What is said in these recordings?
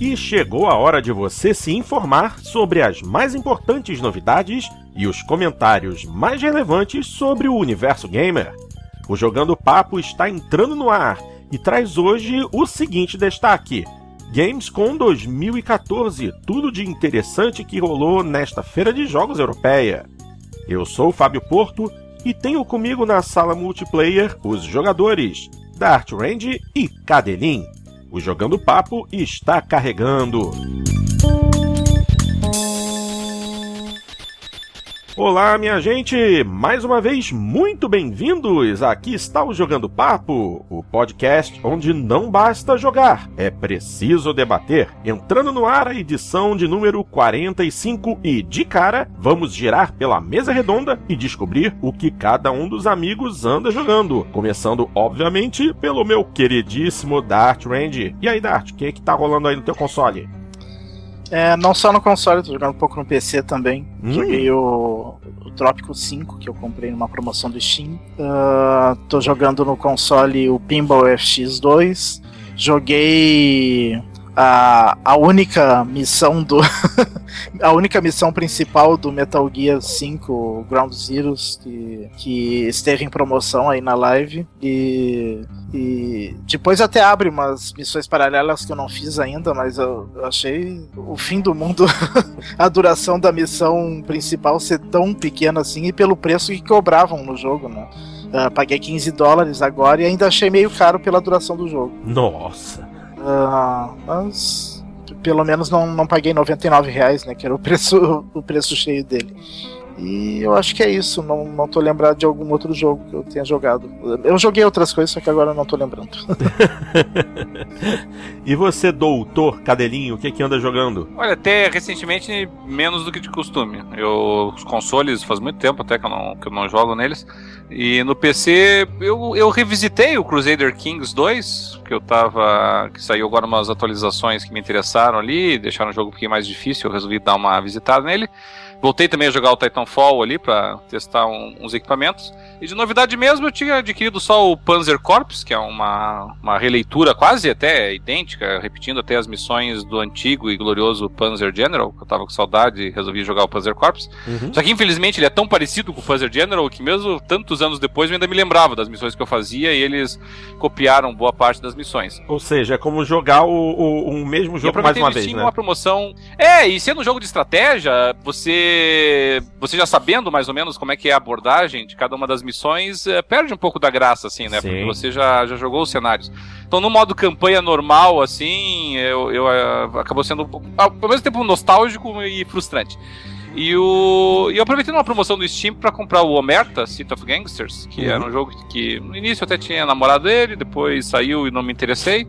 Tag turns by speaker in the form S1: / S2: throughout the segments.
S1: E chegou a hora de você se informar sobre as mais importantes novidades e os comentários mais relevantes sobre o universo gamer. O Jogando Papo está entrando no ar e traz hoje o seguinte destaque: Gamescom 2014, tudo de interessante que rolou nesta feira de jogos europeia. Eu sou o Fábio Porto e tenho comigo na sala multiplayer os jogadores Dart Range e Cadelin. O Jogando Papo está carregando. Olá, minha gente! Mais uma vez, muito bem-vindos! Aqui está o Jogando Papo, o podcast onde não basta jogar, é preciso debater. Entrando no ar a edição de número 45 e, de cara, vamos girar pela mesa redonda e descobrir o que cada um dos amigos anda jogando. Começando, obviamente, pelo meu queridíssimo Dart Range. E aí, Dart, o que, é que tá rolando aí no teu console?
S2: É, não só no console, tô jogando um pouco no PC também. Hum. Joguei o, o Trópico 5, que eu comprei numa promoção do Steam. Uh, tô jogando no console o Pinball FX2. Joguei a, a única missão do. a única missão principal do Metal Gear 5 Ground Zeroes que, que esteve em promoção aí na live. E, e depois até abre umas missões paralelas que eu não fiz ainda, mas eu, eu achei o fim do mundo a duração da missão principal ser tão pequena assim e pelo preço que cobravam no jogo, né? Uh, paguei 15 dólares agora e ainda achei meio caro pela duração do jogo.
S1: Nossa!
S2: Uh, mas pelo menos não, não paguei 99 reais, né? Que era o preço, o preço cheio dele. E eu acho que é isso. Não, não tô lembrado de algum outro jogo que eu tenha jogado. Eu joguei outras coisas, só que agora não tô lembrando.
S1: e você, doutor Cadelinho, o que que anda jogando?
S3: Olha, até recentemente menos do que de costume. Eu, os consoles faz muito tempo até que eu não, que eu não jogo neles. E no PC eu, eu revisitei o Crusader Kings 2, que eu tava. que saiu agora umas atualizações que me interessaram ali, deixaram o jogo um pouquinho mais difícil, eu resolvi dar uma visitada nele. Voltei também a jogar o Titanfall ali para testar um, uns equipamentos. E de novidade mesmo, eu tinha adquirido só o Panzer Corps, que é uma, uma releitura quase até idêntica, repetindo até as missões do antigo e glorioso Panzer General, que eu tava com saudade e resolvi jogar o Panzer Corps. Uhum. Só que infelizmente ele é tão parecido com o Panzer General que mesmo tantos anos depois eu ainda me lembrava das missões que eu fazia e eles copiaram boa parte das missões.
S1: Ou seja, é como jogar o, o, o mesmo jogo mais uma vez, né?
S3: uma promoção. É, e sendo um jogo de estratégia, você você já sabendo mais ou menos como é que é a abordagem de cada uma das missões, é, perde um pouco da graça, assim, né? Sim. Porque você já, já jogou os cenários. Então, no modo campanha normal, assim, eu, eu uh, acabou sendo, ao mesmo tempo, nostálgico e frustrante. E, o, e eu aproveitei uma promoção do Steam para comprar o Omerta, City of Gangsters, que uhum. era um jogo que no início eu até tinha namorado ele, depois saiu e não me interessei.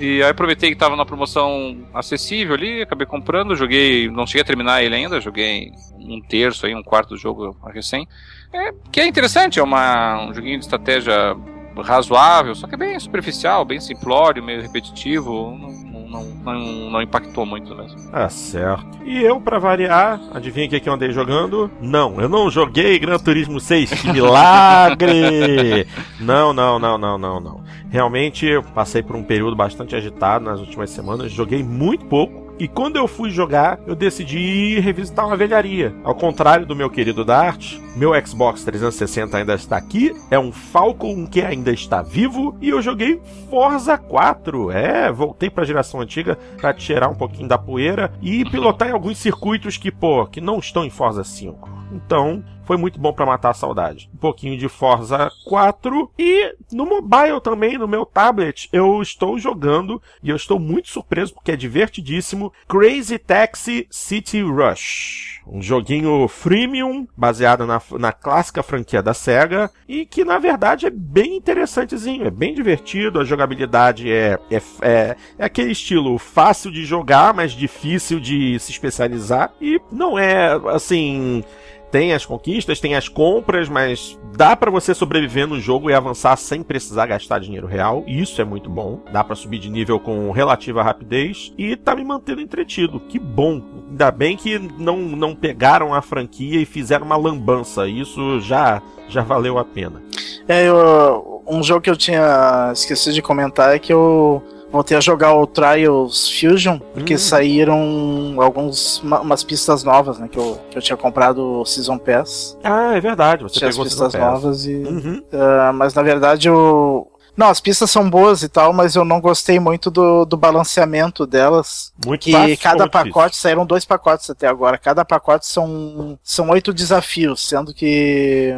S3: E aí aproveitei que tava na promoção acessível ali, acabei comprando, joguei, não cheguei a terminar ele ainda, joguei um terço aí, um quarto do jogo recém. É, que é interessante, é uma, um joguinho de estratégia razoável, só que é bem superficial, bem simplório, meio repetitivo. Não, não, não, não impactou muito mesmo.
S1: Ah, certo. E eu, para variar, adivinha o que, que eu andei jogando? Não, eu não joguei Gran Turismo 6, que milagre! não, não, não, não, não, não. Realmente, eu passei por um período bastante agitado nas últimas semanas, joguei muito pouco e quando eu fui jogar, eu decidi revisitar uma velharia. Ao contrário do meu querido Dart, meu Xbox 360 ainda está aqui, é um Falcon que ainda está vivo e eu joguei Forza 4. É, voltei para a geração antiga para tirar um pouquinho da poeira e pilotar em alguns circuitos que, pô, que não estão em Forza 5. Então, foi muito bom para matar a saudade. Um pouquinho de Forza 4 e no mobile também, no meu tablet, eu estou jogando e eu estou muito surpreso porque é divertidíssimo. Crazy Taxi City Rush. Um joguinho freemium, baseado na, na clássica franquia da SEGA, e que na verdade é bem interessantezinho, é bem divertido, a jogabilidade é, é, é, é aquele estilo fácil de jogar, mas difícil de se especializar, e não é assim tem as conquistas, tem as compras, mas dá para você sobreviver no jogo e avançar sem precisar gastar dinheiro real. Isso é muito bom. Dá para subir de nível com relativa rapidez e tá me mantendo entretido. Que bom. Ainda bem que não, não pegaram a franquia e fizeram uma lambança. Isso já já valeu a pena.
S2: É, eu, um jogo que eu tinha esquecido de comentar é que eu voltei a jogar o Trials Fusion, porque hum. saíram alguns umas pistas novas, né? Que eu, que eu tinha comprado o Season Pass.
S1: Ah, é verdade. Você
S2: tinha
S1: pegou
S2: as pistas novas e. Uhum. Uh, mas na verdade o não, as pistas são boas e tal, mas eu não gostei muito do, do balanceamento delas.
S1: Muito
S2: que
S1: fácil,
S2: cada pacote, difícil. saíram dois pacotes até agora. Cada pacote são, são oito desafios, sendo que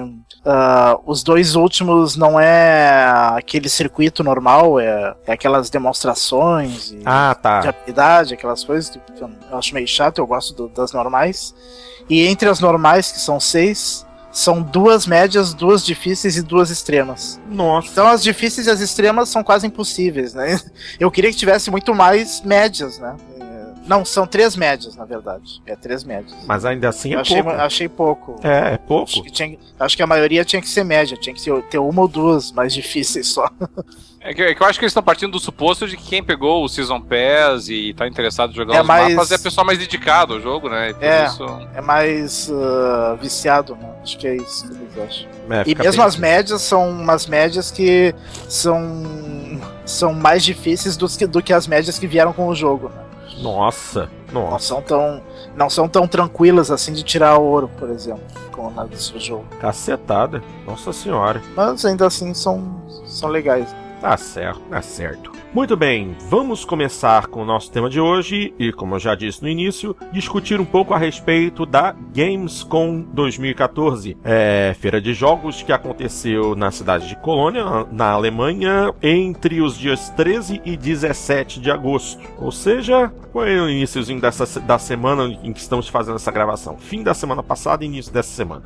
S2: uh, os dois últimos não é aquele circuito normal, é, é aquelas demonstrações
S1: ah, tá.
S2: de habilidade, aquelas coisas que eu acho meio chato, eu gosto do, das normais. E entre as normais, que são seis, são duas médias, duas difíceis e duas extremas.
S1: Nossa.
S2: Então as difíceis e as extremas são quase impossíveis, né? Eu queria que tivesse muito mais médias, né? Não, são três médias, na verdade. É três médias.
S1: Mas ainda assim é
S2: eu achei,
S1: pouco.
S2: Achei pouco.
S1: É, é pouco.
S2: Acho que, tinha, acho que, a maioria tinha que ser média, tinha que ter, ter uma ou duas mais difíceis só.
S3: É que, é que, eu acho que eles estão partindo do suposto de que quem pegou o Season Pass e está interessado em jogar
S2: é
S3: os
S2: mais...
S3: mapas é a pessoa mais dedicada ao jogo, né?
S2: é, isso... é mais uh, viciado, né? Acho que é isso que eles acham. É, e mesmo as médias são umas médias que são, são mais difíceis do que, do que as médias que vieram com o jogo, né?
S1: Nossa, nossa.
S2: Não são tão, não são tão tranquilas assim de tirar ouro, por exemplo, como na do seu jogo.
S1: Cacetada, nossa senhora.
S2: Mas ainda assim são, são legais.
S1: Tá certo, tá certo. Muito bem, vamos começar com o nosso tema de hoje e, como eu já disse no início, discutir um pouco a respeito da Gamescom 2014, é, feira de jogos que aconteceu na cidade de Colônia, na Alemanha, entre os dias 13 e 17 de agosto. Ou seja, foi o iníciozinho dessa, da semana em que estamos fazendo essa gravação. Fim da semana passada e início dessa semana.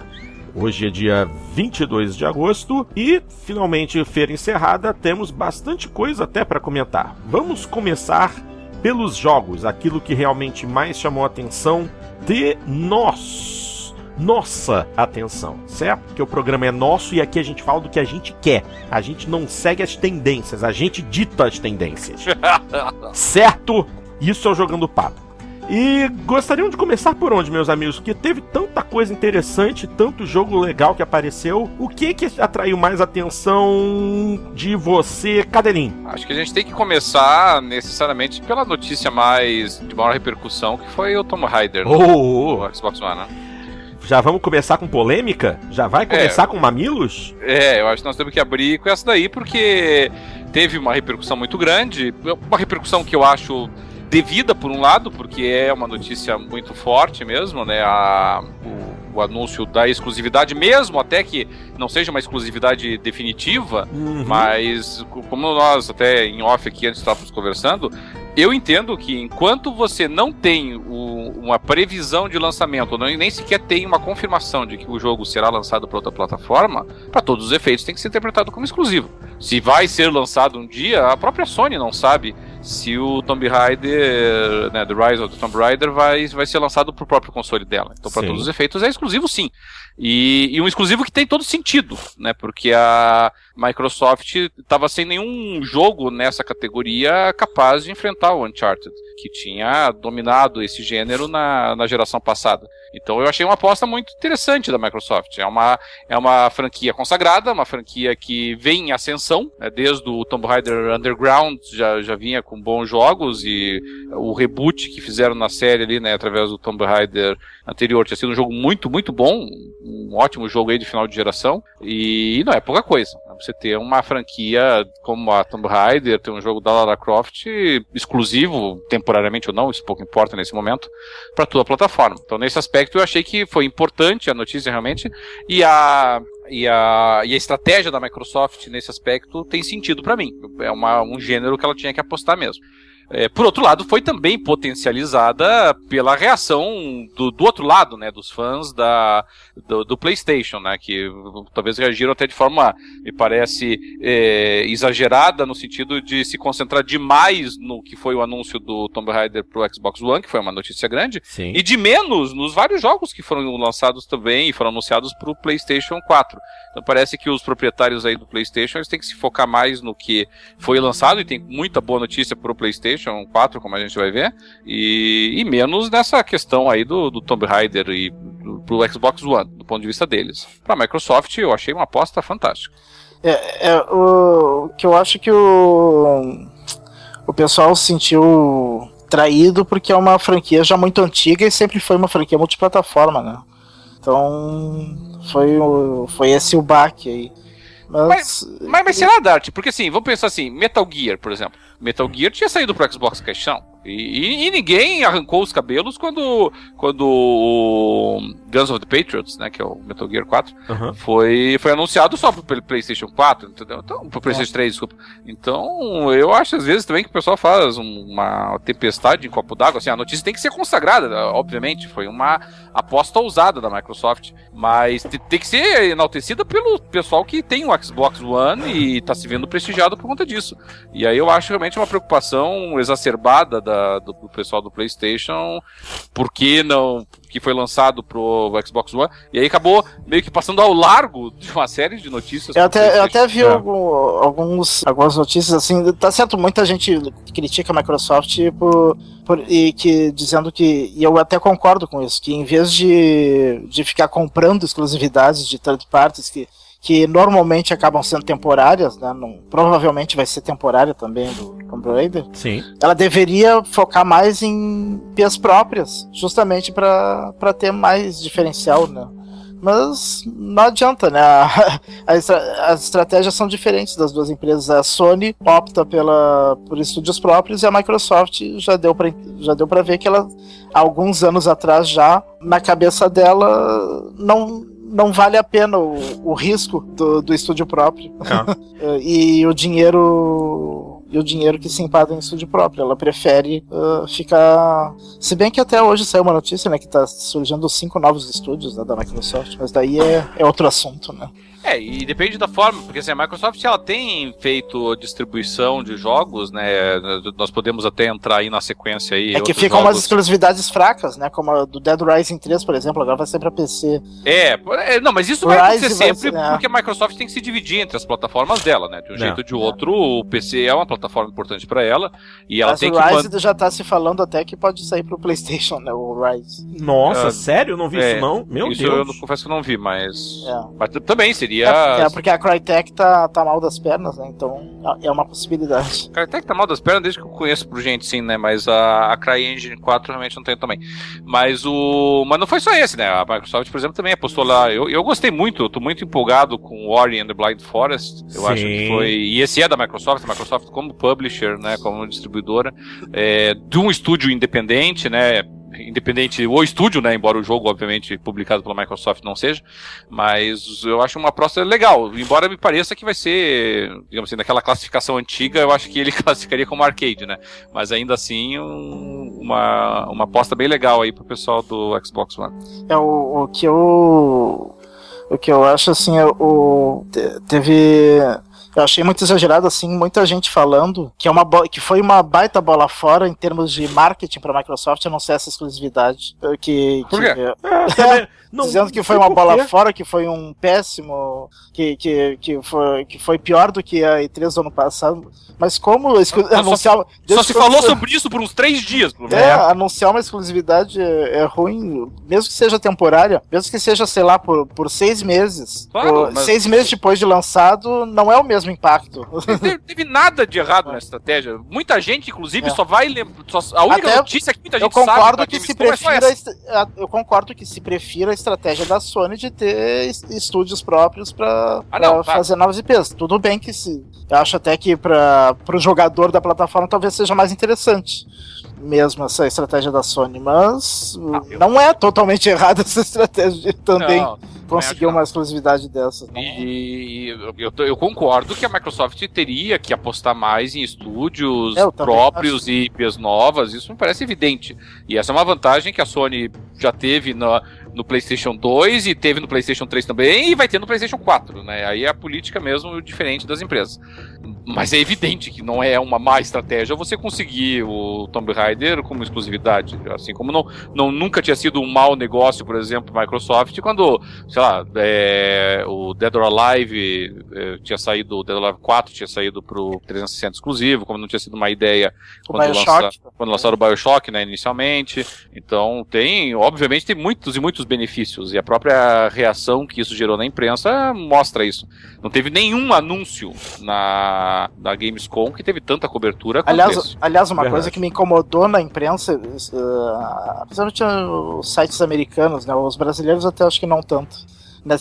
S1: Hoje é dia 22 de agosto e, finalmente, feira encerrada, temos bastante coisa até para comentar. Vamos começar pelos jogos, aquilo que realmente mais chamou a atenção de nós. Nossa atenção, certo? Porque o programa é nosso e aqui a gente fala do que a gente quer. A gente não segue as tendências, a gente dita as tendências. certo? Isso é o Jogando Papo. E gostariam de começar por onde, meus amigos? Porque teve tanta coisa interessante, tanto jogo legal que apareceu. O que que atraiu mais atenção de você, Cadelinho?
S3: Acho que a gente tem que começar necessariamente pela notícia mais de maior repercussão, que foi o Tom Raider
S1: oh, oh, oh.
S3: Xbox One, né?
S1: Já vamos começar com polêmica? Já vai começar é, com mamilos?
S3: É, eu acho que nós temos que abrir com essa daí, porque teve uma repercussão muito grande. Uma repercussão que eu acho devida por um lado, porque é uma notícia muito forte mesmo, né? A, o, o, anúncio da exclusividade, mesmo até que não seja uma exclusividade definitiva, uhum. mas como nós até em off aqui antes estávamos conversando, eu entendo que enquanto você não tem o, uma previsão de lançamento, não, nem sequer tem uma confirmação de que o jogo será lançado para outra plataforma, para todos os efeitos tem que ser interpretado como exclusivo. Se vai ser lançado um dia, a própria Sony não sabe se o Tomb Raider, né, The Rise of the Tomb Raider vai, vai ser lançado para o próprio console dela. Então, para todos os efeitos, é exclusivo sim. E, e, um exclusivo que tem todo sentido, né? Porque a Microsoft estava sem nenhum jogo nessa categoria capaz de enfrentar o Uncharted, que tinha dominado esse gênero na, na geração passada. Então eu achei uma aposta muito interessante da Microsoft. É uma, é uma franquia consagrada, uma franquia que vem em ascensão, né? desde o Tomb Raider Underground já, já vinha com bons jogos e o reboot que fizeram na série ali, né, através do Tomb Raider anterior tinha sido um jogo muito, muito bom, um ótimo jogo aí de final de geração, e não é pouca coisa. Você ter uma franquia como a Tomb Raider, ter um jogo da Lara Croft exclusivo, temporariamente ou não, isso pouco importa nesse momento, para toda a plataforma. Então, nesse aspecto, eu achei que foi importante a notícia realmente, e a, e a, e a estratégia da Microsoft nesse aspecto tem sentido para mim. É uma, um gênero que ela tinha que apostar mesmo. É, por outro lado, foi também potencializada pela reação do, do outro lado, né, dos fãs da, do, do, PlayStation, né, que talvez reagiram até de forma, me parece, é, exagerada no sentido de se concentrar demais no que foi o anúncio do Tomb Raider pro Xbox One, que foi uma notícia grande,
S1: Sim.
S3: e de menos nos vários jogos que foram lançados também e foram anunciados pro PlayStation 4. Então parece que os proprietários aí do PlayStation eles têm que se focar mais no que foi lançado e tem muita boa notícia pro PlayStation 4, como a gente vai ver, e, e menos nessa questão aí do, do Tomb Raider e do, pro Xbox One, do ponto de vista deles. Pra Microsoft eu achei uma aposta fantástica.
S2: É, é o que eu acho que o o pessoal se sentiu traído porque é uma franquia já muito antiga e sempre foi uma franquia multiplataforma, né? Então foi, o, foi esse o baque aí.
S3: Mas, mas, mas, mas será, Dart? Porque assim, vamos pensar assim, Metal Gear, por exemplo. Metal Gear tinha saído pro Xbox Caixão. E, e, e, ninguém arrancou os cabelos quando, quando o Guns of the Patriots, né, que é o Metal Gear 4, uhum. foi, foi anunciado só pro PlayStation 4, entendeu? Então, pro PlayStation 3, desculpa. Então, eu acho às vezes também que o pessoal faz uma tempestade em copo d'água. Assim, a notícia tem que ser consagrada, obviamente. Foi uma aposta ousada da Microsoft, mas tem que ser enaltecida pelo pessoal que tem o Xbox One e tá se vendo prestigiado por conta disso. E aí eu acho realmente uma preocupação exacerbada da da, do, do, pessoal do PlayStation, porque não que foi lançado pro Xbox One, e aí acabou meio que passando ao largo de uma série de notícias.
S2: Eu até, eu até vi é. alguns, algumas notícias assim, tá certo, muita gente critica a Microsoft por, por, e que dizendo que, e eu até concordo com isso, que em vez de, de ficar comprando exclusividades de third parties que que normalmente acabam sendo temporárias, né? Não, provavelmente vai ser temporária também do Tomb Raider.
S1: Sim.
S2: Ela deveria focar mais em IPs próprias, justamente para ter mais diferencial, né? Mas não adianta, né? A, a, as estratégias são diferentes das duas empresas. A Sony opta pela, por estúdios próprios e a Microsoft já deu para já deu para ver que ela, alguns anos atrás já, na cabeça dela, não não vale a pena o, o risco do, do estúdio próprio é. e o dinheiro e o dinheiro que se empada em estúdio próprio. Ela prefere uh, ficar. Se bem que até hoje saiu uma notícia, né, que está surgindo cinco novos estúdios né, da Microsoft, mas daí é, é outro assunto, né?
S3: É, e depende da forma, porque assim, a Microsoft ela tem feito distribuição de jogos, né? Nós podemos até entrar aí na sequência aí.
S2: É que ficam jogos. umas exclusividades fracas, né? Como a do Dead Rising 3, por exemplo, agora vai ser pra PC.
S3: É, é não, mas isso vai acontecer sempre ser, é. porque a Microsoft tem que se dividir entre as plataformas dela, né? De um é. jeito ou de outro, o PC é uma plataforma importante para ela e ela mas tem
S2: o
S3: que.
S2: O Rise já tá se falando até que pode sair pro PlayStation, né? O Rise.
S1: Nossa, uh, sério? Eu não vi é, isso não? Meu
S3: isso
S1: Deus.
S3: Eu não, confesso que eu não vi, mas. É. Mas também seria seria.
S2: É, é, porque a Crytek tá, tá mal das pernas, né? Então é uma possibilidade.
S3: A Crytek tá mal das pernas desde que eu conheço por gente, sim, né? Mas a, a CryEngine 4 realmente não tem também. Mas o. Mas não foi só esse, né? A Microsoft, por exemplo, também apostou lá. Eu, eu gostei muito, eu tô muito empolgado com Ori and the Blind Forest. Eu sim. acho que foi. E esse é da Microsoft, a Microsoft como publisher, né? Como distribuidora, é, de um estúdio independente, né? Independente, o estúdio, né? Embora o jogo, obviamente, publicado pela Microsoft não seja, mas eu acho uma aposta legal. Embora me pareça que vai ser, digamos assim, naquela classificação antiga, eu acho que ele classificaria como arcade, né? Mas ainda assim, um, uma, uma aposta bem legal aí pro pessoal do Xbox One.
S2: É o, o que eu. O que eu acho assim, é o, teve eu achei muito exagerado, assim, muita gente falando que, é uma que foi uma baita bola fora em termos de marketing para a Microsoft anunciar essa exclusividade. Que,
S3: Por quê?
S2: Que, é, não, dizendo que foi uma bola fora, que foi um péssimo. Que, que, que, foi, que foi pior do que a E3 do ano passado. Mas como
S3: anunciar. Só, só se falou sobre isso por uns três dias,
S2: pelo menos. É, anunciar uma exclusividade é, é, ruim, mesmo que seja temporária, mesmo que seja, sei lá, por, por seis meses. Claro, por, mas... Seis meses depois de lançado, não é o mesmo impacto.
S3: Não teve, teve nada de errado na estratégia. Muita gente, inclusive, é. só vai lembrar. A única Até notícia que muita gente
S2: eu concordo sabe que se prefira, é Eu concordo que se prefira a estratégia da Sony de ter estúdios próprios para ah, fazer novas IPs. Tudo bem que se. Eu acho até que para para o jogador da plataforma talvez seja mais interessante mesmo essa estratégia da Sony, mas ah, eu... não é totalmente errada essa estratégia de também não, conseguir uma exclusividade dessa.
S3: E, e eu, eu, concordo que a Microsoft teria que apostar mais em estúdios próprios e IPs novas, isso me parece evidente. E essa é uma vantagem que a Sony já teve na, no PlayStation 2 e teve no PlayStation 3 também e vai ter no PlayStation 4, né? Aí é a política mesmo diferente das empresas. Mas é evidente que não é uma má estratégia você conseguir o Tomb Raider como exclusividade. Assim como não, não nunca tinha sido um mau negócio, por exemplo, Microsoft, quando, sei lá, é, o Dead or Alive é, tinha saído, o Dead or Alive 4 tinha saído pro 360 exclusivo, como não tinha sido uma ideia quando, lança, quando lançaram o Bioshock, né, inicialmente. Então tem, obviamente, tem muitos e muitos muitos benefícios e a própria reação que isso gerou na imprensa mostra isso. Não teve nenhum anúncio na, na Gamescom que teve tanta cobertura
S2: aliás, aliás, uma Verdade. coisa que me incomodou na imprensa, uh, principalmente os sites americanos, né, os brasileiros até acho que não tanto.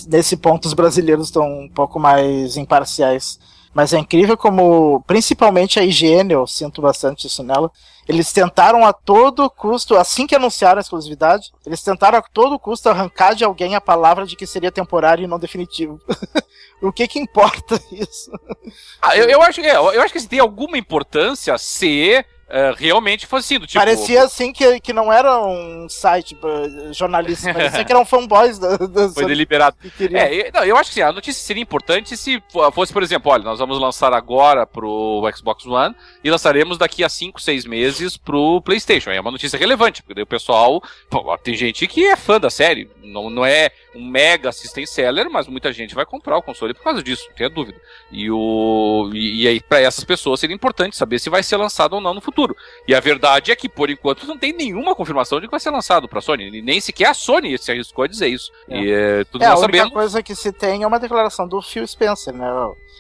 S2: Nesse ponto, os brasileiros estão um pouco mais imparciais. Mas é incrível como, principalmente a IGN, eu sinto bastante isso nela, eles tentaram a todo custo, assim que anunciaram a exclusividade, eles tentaram a todo custo arrancar de alguém a palavra de que seria temporário e não definitivo. o que que importa isso?
S3: Ah, eu, eu, acho, é, eu acho que se tem alguma importância ser uh, realmente fosse assim, do tipo...
S2: Parecia assim que, que não era um site uh, jornalista, parecia que eram fanboys da, da
S3: Foi deliberado. É, eu, não, eu acho que sim, a notícia seria importante se fosse, por exemplo, olha, nós vamos lançar agora pro Xbox One e lançaremos daqui a 5, 6 meses pro PlayStation. É uma notícia relevante, porque daí o pessoal, pô, tem gente que é fã da série, não, não é um mega system seller, mas muita gente vai comprar o console por causa disso, não tenha dúvida. E, o, e, e aí, para essas pessoas, seria importante saber se vai ser lançado ou não no futuro futuro. E a verdade é que, por enquanto, não tem nenhuma confirmação de que vai ser lançado para a Sony. Nem sequer a Sony se arriscou a dizer isso. É. E é, tudo
S2: é, nós a única sabemos. coisa que se tem é uma declaração do Phil Spencer, né?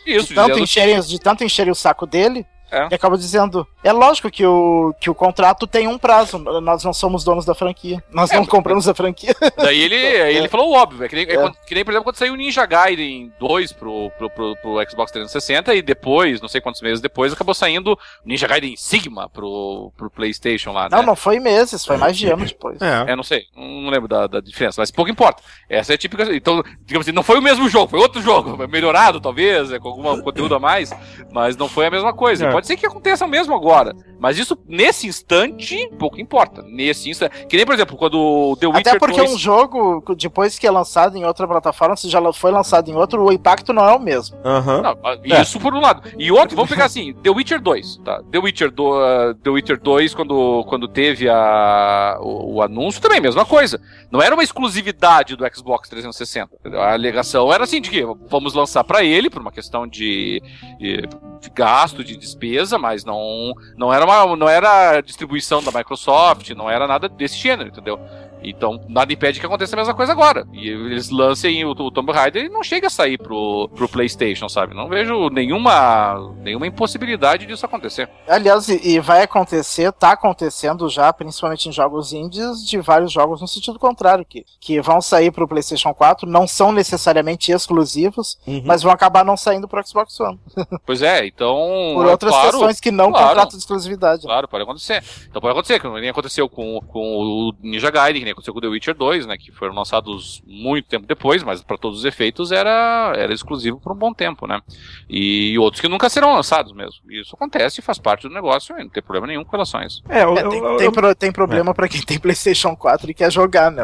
S2: Isso, de tanto, encherem, de tanto encherem o saco dele, é. E acaba dizendo: é lógico que o, que o contrato tem um prazo, nós não somos donos da franquia, nós é, não compramos a franquia.
S3: Daí ele, é. ele falou o óbvio, é que nem, é. que nem, por exemplo, quando saiu o Ninja Gaiden 2 pro, pro, pro, pro, Xbox 360 e depois, não sei quantos meses depois, acabou saindo Ninja Gaiden Sigma pro, pro PlayStation lá.
S2: Não, né? não foi meses, foi mais de anos depois.
S3: É, é não sei, não lembro da, da diferença, mas pouco importa. Essa é a típica. Então, digamos assim, não foi o mesmo jogo, foi outro jogo, melhorado talvez, com algum conteúdo a mais, mas não foi a mesma coisa. É. Pode ser que aconteça mesmo agora. Mas isso, nesse instante, pouco importa. Nesse instante. Que nem, por exemplo, quando o The Witcher
S2: Até porque 2... um jogo, depois que é lançado em outra plataforma, se já foi lançado em outro, o impacto não é o mesmo.
S3: Uhum. Não, isso é. por um lado. E outro, vamos pegar assim, The Witcher 2, tá? The Witcher, do, uh, The Witcher 2, quando, quando teve a, o, o, anúncio, também, mesma coisa. Não era uma exclusividade do Xbox 360. A alegação era assim, de que vamos lançar para ele, por uma questão de, de, de gasto, de despesa, mas não, não, era uma, não era distribuição da Microsoft, não era nada desse gênero, entendeu? Então, nada impede que aconteça a mesma coisa agora. E eles lancem o, o Tomb Raider e não chega a sair pro, pro PlayStation, sabe? Não vejo nenhuma, nenhuma impossibilidade disso acontecer.
S2: Aliás, e, vai acontecer, tá acontecendo já, principalmente em jogos indies, de vários jogos no sentido contrário, que, que vão sair pro PlayStation 4, não são necessariamente exclusivos, uhum. mas vão acabar não saindo pro Xbox One.
S3: Pois é, então.
S2: Por outras claro, questões que não claro, contrato de exclusividade.
S3: Claro, pode acontecer. Então pode acontecer, que nem aconteceu com, com o Ninja Gaiden, que nem aconteceu com The Witcher 2, né, que foram lançados muito tempo depois, mas para todos os efeitos era, era exclusivo por um bom tempo, né? E outros que nunca serão lançados mesmo. Isso acontece e faz parte do negócio, e não tem problema nenhum com relação a isso.
S2: É, eu, é tem, eu, tem, pro, tem, problema é. para quem tem PlayStation 4 e quer jogar, né?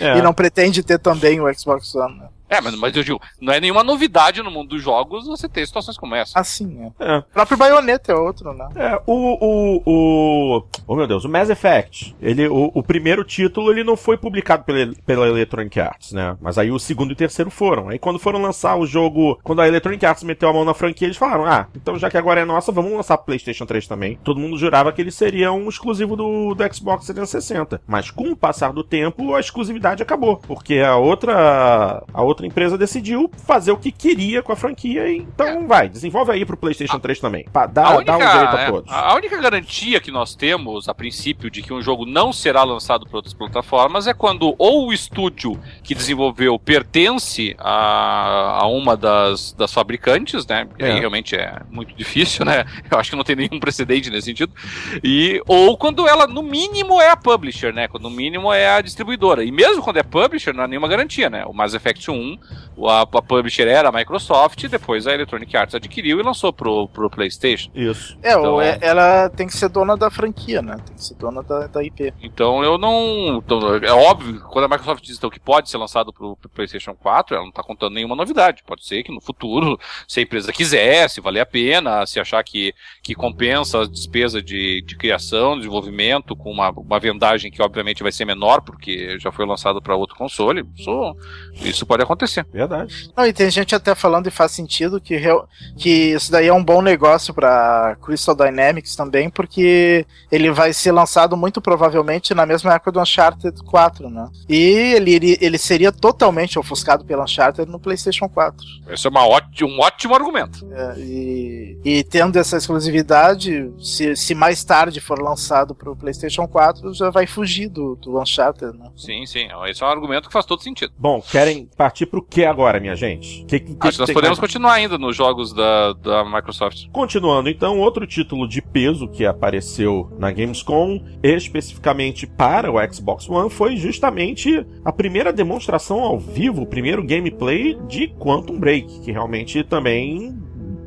S2: É. e não pretende ter também o Xbox One, né?
S3: É, mas, mas eu digo, não é nenhuma novidade no mundo dos jogos você ter situações como essa.
S2: Assim, é. é. O próprio Bayonetta é outro, né?
S1: É, o, o, o... Oh, meu Deus, o Mass Effect. Ele, o, o primeiro título, ele não foi publicado pela, pela Electronic Arts, né? Mas aí o segundo e o terceiro foram. Aí quando foram lançar o jogo, quando a Electronic Arts meteu a mão na franquia, eles falaram, ah, então já que agora é nossa, vamos lançar pro PlayStation 3 também. Todo mundo jurava que ele seria um exclusivo do, do Xbox 360. Mas com o passar do tempo, a exclusividade acabou. Porque a outra, a outra empresa decidiu fazer o que queria com a franquia então é. vai, desenvolve aí pro PlayStation 3 também. Pra dar, única, dar um jeito a é, todos.
S3: A única garantia que nós temos, a princípio, de que um jogo não será lançado para outras plataformas é quando ou o estúdio que desenvolveu pertence a, a uma das, das fabricantes, né? É. Aí realmente é muito difícil, né? Eu acho que não tem nenhum precedente nesse sentido. E, ou quando ela, no mínimo, é a publisher, né? Quando no mínimo é a distribuidora. E mesmo quando é publisher, não há nenhuma garantia, né? O Mass Effect 1 a, a publisher era a Microsoft, depois a Electronic Arts adquiriu e lançou pro, pro PlayStation.
S2: Isso. É, então, é, ela tem que ser dona da franquia, né? Tem que ser dona da, da IP.
S3: Então eu não. Então, é óbvio, quando a Microsoft diz então, que pode ser lançado pro, pro PlayStation 4, ela não tá contando nenhuma novidade. Pode ser que no futuro, se a empresa quiser, se valer a pena, se achar que, que compensa a despesa de, de criação, desenvolvimento, com uma, uma vendagem que obviamente vai ser menor, porque já foi lançado para outro console, isso, isso pode acontecer.
S1: Verdade.
S2: Não, e tem gente até falando e faz sentido que, que isso daí é um bom negócio para Crystal Dynamics também, porque ele vai ser lançado muito provavelmente na mesma época do Uncharted 4, né? E ele, ele seria totalmente ofuscado pelo Uncharted no PlayStation 4.
S3: Esse é uma ótimo, um ótimo argumento.
S2: É, e, e, tendo essa exclusividade, se, se mais tarde for lançado para o PlayStation 4, já vai fugir do, do Uncharted, né?
S3: Sim, sim. Esse é um argumento que faz todo sentido.
S1: Bom, querem partir para o que agora, minha gente? Que, que,
S3: Acho que nós podemos continuar ainda nos jogos da, da Microsoft.
S1: Continuando, então, outro título de peso que apareceu na Gamescom, especificamente para o Xbox One, foi justamente a primeira demonstração ao vivo, o primeiro gameplay de Quantum Break, que realmente também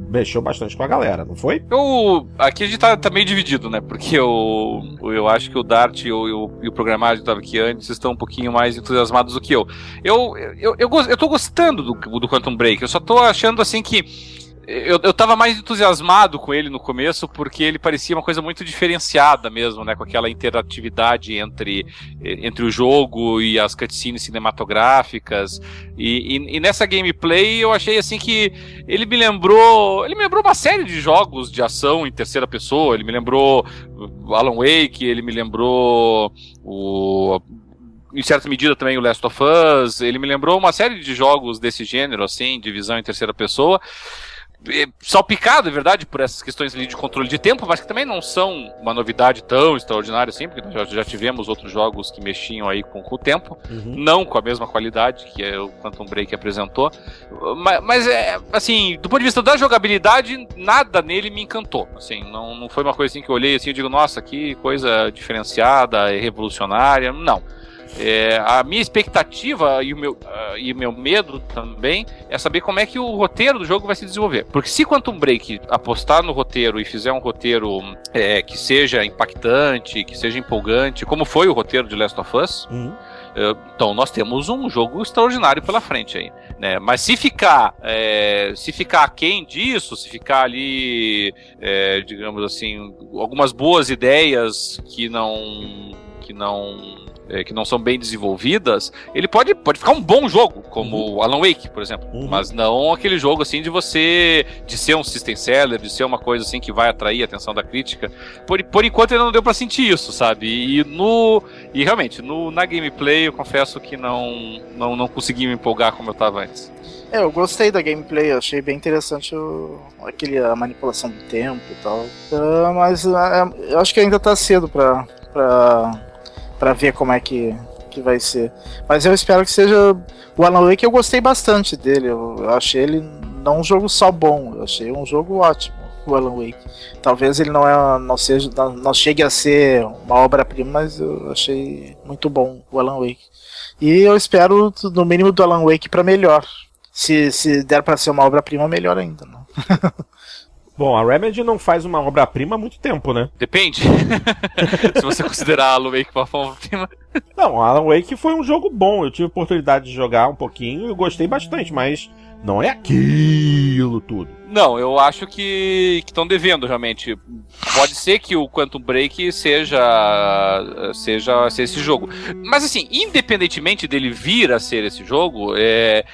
S1: mexeu bastante com a galera, não foi?
S3: Eu. Aqui a gente tá, tá meio dividido, né? Porque eu, eu acho que o Dart e o, e o que tava aqui antes estão um pouquinho mais entusiasmados do que eu. Eu, eu, eu, eu, eu tô gostando do, do Quantum Break, eu só tô achando assim que eu, eu tava mais entusiasmado com ele no começo porque ele parecia uma coisa muito diferenciada mesmo, né? Com aquela interatividade entre, entre o jogo e as cutscenes cinematográficas. E, e, e, nessa gameplay eu achei assim que ele me lembrou. Ele me lembrou uma série de jogos de ação em terceira pessoa. Ele me lembrou Alan Wake, ele me lembrou o em certa medida também o Last of Us, ele me lembrou uma série de jogos desse gênero, assim, de visão em terceira pessoa. É, salpicado, é verdade, por essas questões ali de controle de tempo, mas que também não são uma novidade tão extraordinária assim, porque já, já tivemos outros jogos que mexiam aí com, com o tempo, uhum. não com a mesma qualidade que é o Quantum Break apresentou, mas, mas, é, assim, do ponto de vista da jogabilidade, nada nele me encantou, assim, não, não foi uma coisa assim que eu olhei assim e digo, nossa, que coisa diferenciada e revolucionária, não. É, a minha expectativa e o, meu, uh, e o meu medo também é saber como é que o roteiro do jogo vai se desenvolver. Porque se Quantum Break apostar no roteiro e fizer um roteiro é, que seja impactante, que seja empolgante, como foi o roteiro de Last of Us, uhum. É, então nós temos um jogo extraordinário pela frente aí, né? Mas se ficar, é, se ficar aquém disso, se ficar ali, é, digamos assim, algumas boas ideias que não que não é, que não são bem desenvolvidas, ele pode, pode ficar um bom jogo, como uhum. Alan Wake, por exemplo. Uhum. Mas não aquele jogo assim de você. de ser um system seller, de ser uma coisa assim que vai atrair a atenção da crítica. Por, por enquanto ainda não deu para sentir isso, sabe? E no. E realmente, no, na gameplay eu confesso que não, não, não consegui me empolgar como eu tava antes.
S2: É, eu gostei da gameplay, achei bem interessante o, aquele, a manipulação do tempo e tal. Uh, mas uh, eu acho que ainda tá cedo pra, pra para ver como é que, que vai ser. Mas eu espero que seja o Alan Wake. Eu gostei bastante dele. Eu, achei ele não um jogo só bom. Eu achei um jogo ótimo. O Alan Wake. Talvez ele não é, não seja, não chegue a ser uma obra-prima, mas eu achei muito bom o Alan Wake. E eu espero no mínimo do Alan Wake para melhor. Se, se der para ser uma obra-prima, melhor ainda. Né?
S1: Bom, a Remedy não faz uma obra-prima há muito tempo, né?
S3: Depende. Se você considerar Alan Wake uma obra-prima.
S1: Não, Alan Wake foi um jogo bom. Eu tive a oportunidade de jogar um pouquinho e gostei bastante, mas não é aquilo tudo.
S3: Não, eu acho que estão devendo realmente. Pode ser que o Quantum Break seja, seja, seja esse jogo. Mas assim, independentemente dele vir a ser esse jogo, é,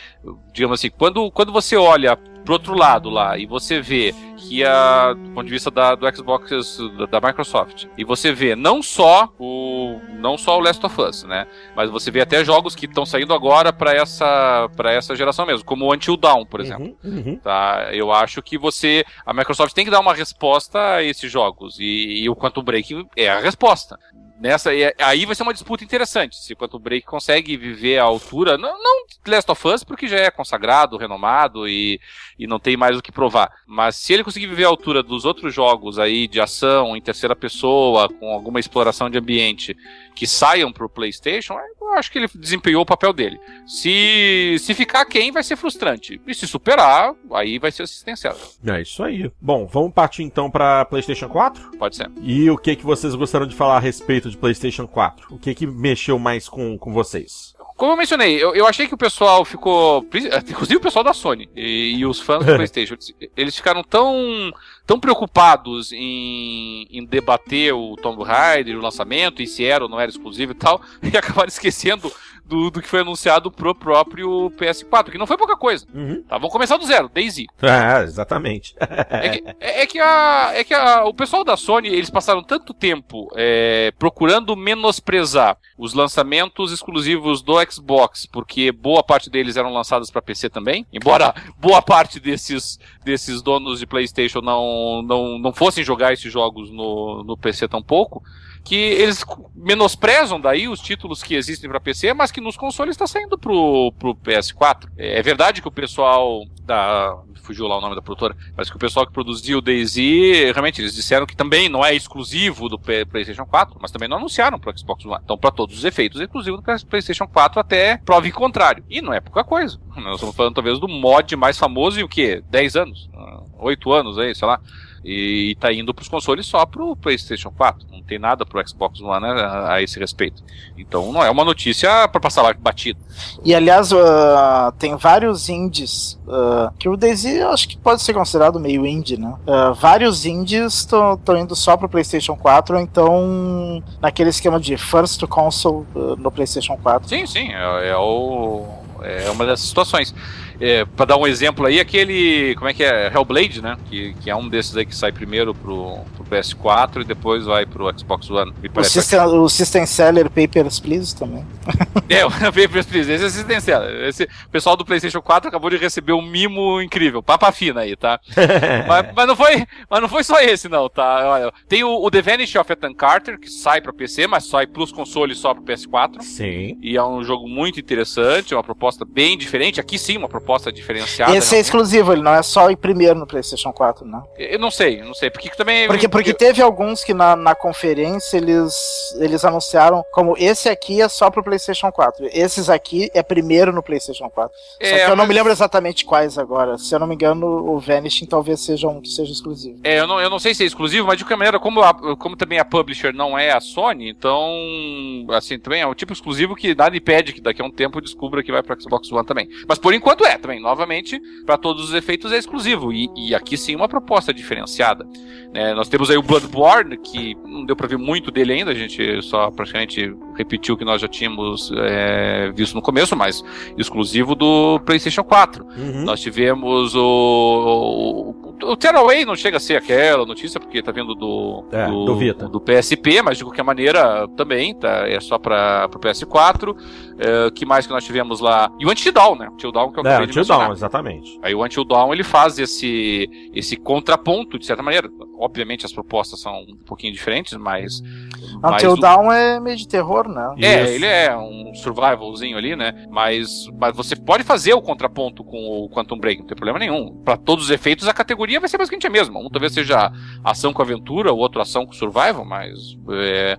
S3: digamos assim, quando, quando você olha pro outro lado lá e você vê que a do ponto de vista da, do Xbox da, da, Microsoft e você vê não só o não só o Last of Us, né, mas você vê até jogos que estão saindo agora para essa para essa geração mesmo, como o Until Dawn, por uhum, exemplo. Uhum, uhum. Tá, eu acho que você a Microsoft tem que dar uma resposta a esses jogos e, e o Quantum Break é a resposta nessa e aí vai ser uma disputa interessante se o Quantum Break consegue viver à altura não, não Last of Us porque já é consagrado renomado e, e não tem mais o que provar mas se ele conseguir viver à altura dos outros jogos aí de ação em terceira pessoa com alguma exploração de ambiente que saiam pro PlayStation, eu acho que ele desempenhou o papel dele. Se, se ficar quem, vai ser frustrante. E se superar, aí vai ser assistencial.
S1: É isso aí. Bom, vamos partir então para PlayStation 4?
S3: Pode ser.
S1: E o que que vocês gostariam de falar a respeito de PlayStation 4? O que que mexeu mais com, com vocês?
S3: Como eu mencionei, eu, eu achei que o pessoal ficou. Inclusive o pessoal da Sony e, e os fãs do PlayStation, eles ficaram tão, tão preocupados em, em debater o Tomb Raider, o lançamento, e se era ou não era exclusivo e tal, e acabaram esquecendo do, do que foi anunciado pro próprio PS4, que não foi pouca coisa. Uhum. Tá, vamos começar do zero, Daisy.
S1: Ah, exatamente.
S3: é, que, é, é, que, a, é que a, o pessoal da Sony, eles passaram tanto tempo é, procurando menosprezar os lançamentos exclusivos do Xbox, porque boa parte deles eram lançados para PC também, embora boa parte desses, desses donos de PlayStation não, não, não fossem jogar esses jogos no, no PC tão pouco que eles menosprezam daí os títulos que existem para PC, mas que nos consoles está saindo pro, pro PS4. É, é verdade que o pessoal da fugiu lá o nome da produtora, mas que o pessoal que produziu o DayZ, realmente eles disseram que também não é exclusivo do PlayStation 4, mas também não anunciaram pro Xbox One. Então, para todos os efeitos, é exclusivo do PlayStation 4 até prova em contrário. E não é pouca coisa. Nós estamos falando talvez do mod mais famoso em o quê? 10 anos? 8 anos aí, sei lá. E, e tá indo pros consoles só pro PlayStation 4. Não tem nada pro Xbox One a, a esse respeito. Então não é uma notícia para passar lá batido.
S2: E aliás, uh, tem vários indies. Uh, que o Daisy acho que pode ser considerado meio indie, né? Uh, vários indies estão indo só pro PlayStation 4, ou então naquele esquema de first console no PlayStation 4.
S3: Sim, sim. É, é, o, é uma dessas situações. É, para dar um exemplo aí, aquele. Como é que é? Hellblade, né? Que, que é um desses aí que sai primeiro pro, pro PS4 e depois vai pro Xbox One.
S2: O system, o system Seller Papers, Please também.
S3: É, o Papers, Please. Esse é System Seller. Esse, o pessoal do PlayStation 4 acabou de receber um mimo incrível. Papa fina aí, tá? mas, mas, não foi, mas não foi só esse, não, tá? Olha, tem o, o The Vanish of Ethan Carter, que sai pra PC, mas sai pros consoles só pro PS4.
S1: Sim.
S3: E é um jogo muito interessante, uma proposta bem diferente. Aqui sim, uma proposta proposta diferenciada.
S2: Esse é exclusivo, ele não é só em primeiro no PlayStation 4, né?
S3: Eu não sei, eu não sei. Porque também.
S2: Porque, porque teve alguns que na, na conferência eles, eles anunciaram como esse aqui é só pro PlayStation 4. Esses aqui é primeiro no PlayStation 4. É, só que eu mas... não me lembro exatamente quais agora. Se eu não me engano, o Vanishing talvez seja um que seja exclusivo.
S3: É, eu não, eu não sei se é exclusivo, mas de qualquer maneira, como, a, como também a publisher não é a Sony, então. Assim, também é um tipo exclusivo que nada impede que daqui a um tempo descubra que vai pro Xbox One também. Mas por enquanto é também, novamente, para todos os efeitos é exclusivo. E, e, aqui sim uma proposta diferenciada. É, nós temos aí o Bloodborne, que não deu para ver muito dele ainda, a gente só praticamente repetiu o que nós já tínhamos é, visto no começo, mas exclusivo do PlayStation 4. Uhum. Nós tivemos o, o o Tearaway não chega a ser aquela notícia, porque tá vindo do,
S1: é, do, do,
S3: do PSP, mas de qualquer maneira também, tá? É só para o PS4. É, que mais que nós tivemos lá? E o Until Dawn, né? Until Dawn que eu
S1: acabei é, Until Dawn, exatamente.
S3: Aí o Until Dawn ele faz esse, esse contraponto, de certa maneira. Obviamente as propostas são um pouquinho diferentes, mas.
S2: Until Dawn é meio de terror, né?
S3: É, Isso. ele é um survivalzinho ali, né? Mas, mas você pode fazer o contraponto com o Quantum Break, não tem problema nenhum. Para todos os efeitos, a categoria vai ser basicamente a mesma. Um talvez seja ação com aventura, o outro ação com survival, mas é,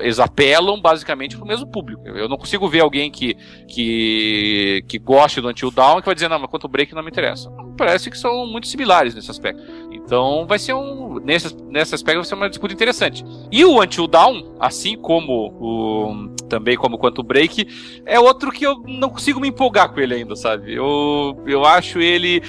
S3: eles apelam basicamente pro mesmo público. Eu não consigo ver alguém que, que, que goste do Until Dawn que vai dizer, não, mas quanto break não me interessa. Parece que são muito similares nesse aspecto. Então vai ser um. Nesse, nesse aspecto vai ser uma disputa interessante. E o Until Dawn, assim como o. Também como Quantum Break, é outro que eu não consigo me empolgar com ele ainda, sabe? Eu, eu acho ele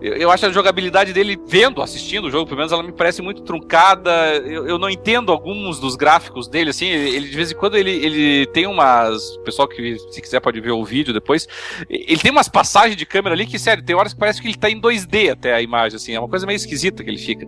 S3: eu, eu, acho a jogabilidade dele, vendo, assistindo o jogo, pelo menos ela me parece muito truncada. Eu, eu não entendo alguns dos gráficos dele, assim. Ele, de vez em quando, ele, ele tem umas. Pessoal que, se quiser, pode ver o vídeo depois. Ele tem umas passagens de câmera ali que, sério, tem horas que parece que ele tá em 2D até a imagem, assim. É uma coisa meio esquisita que ele fica.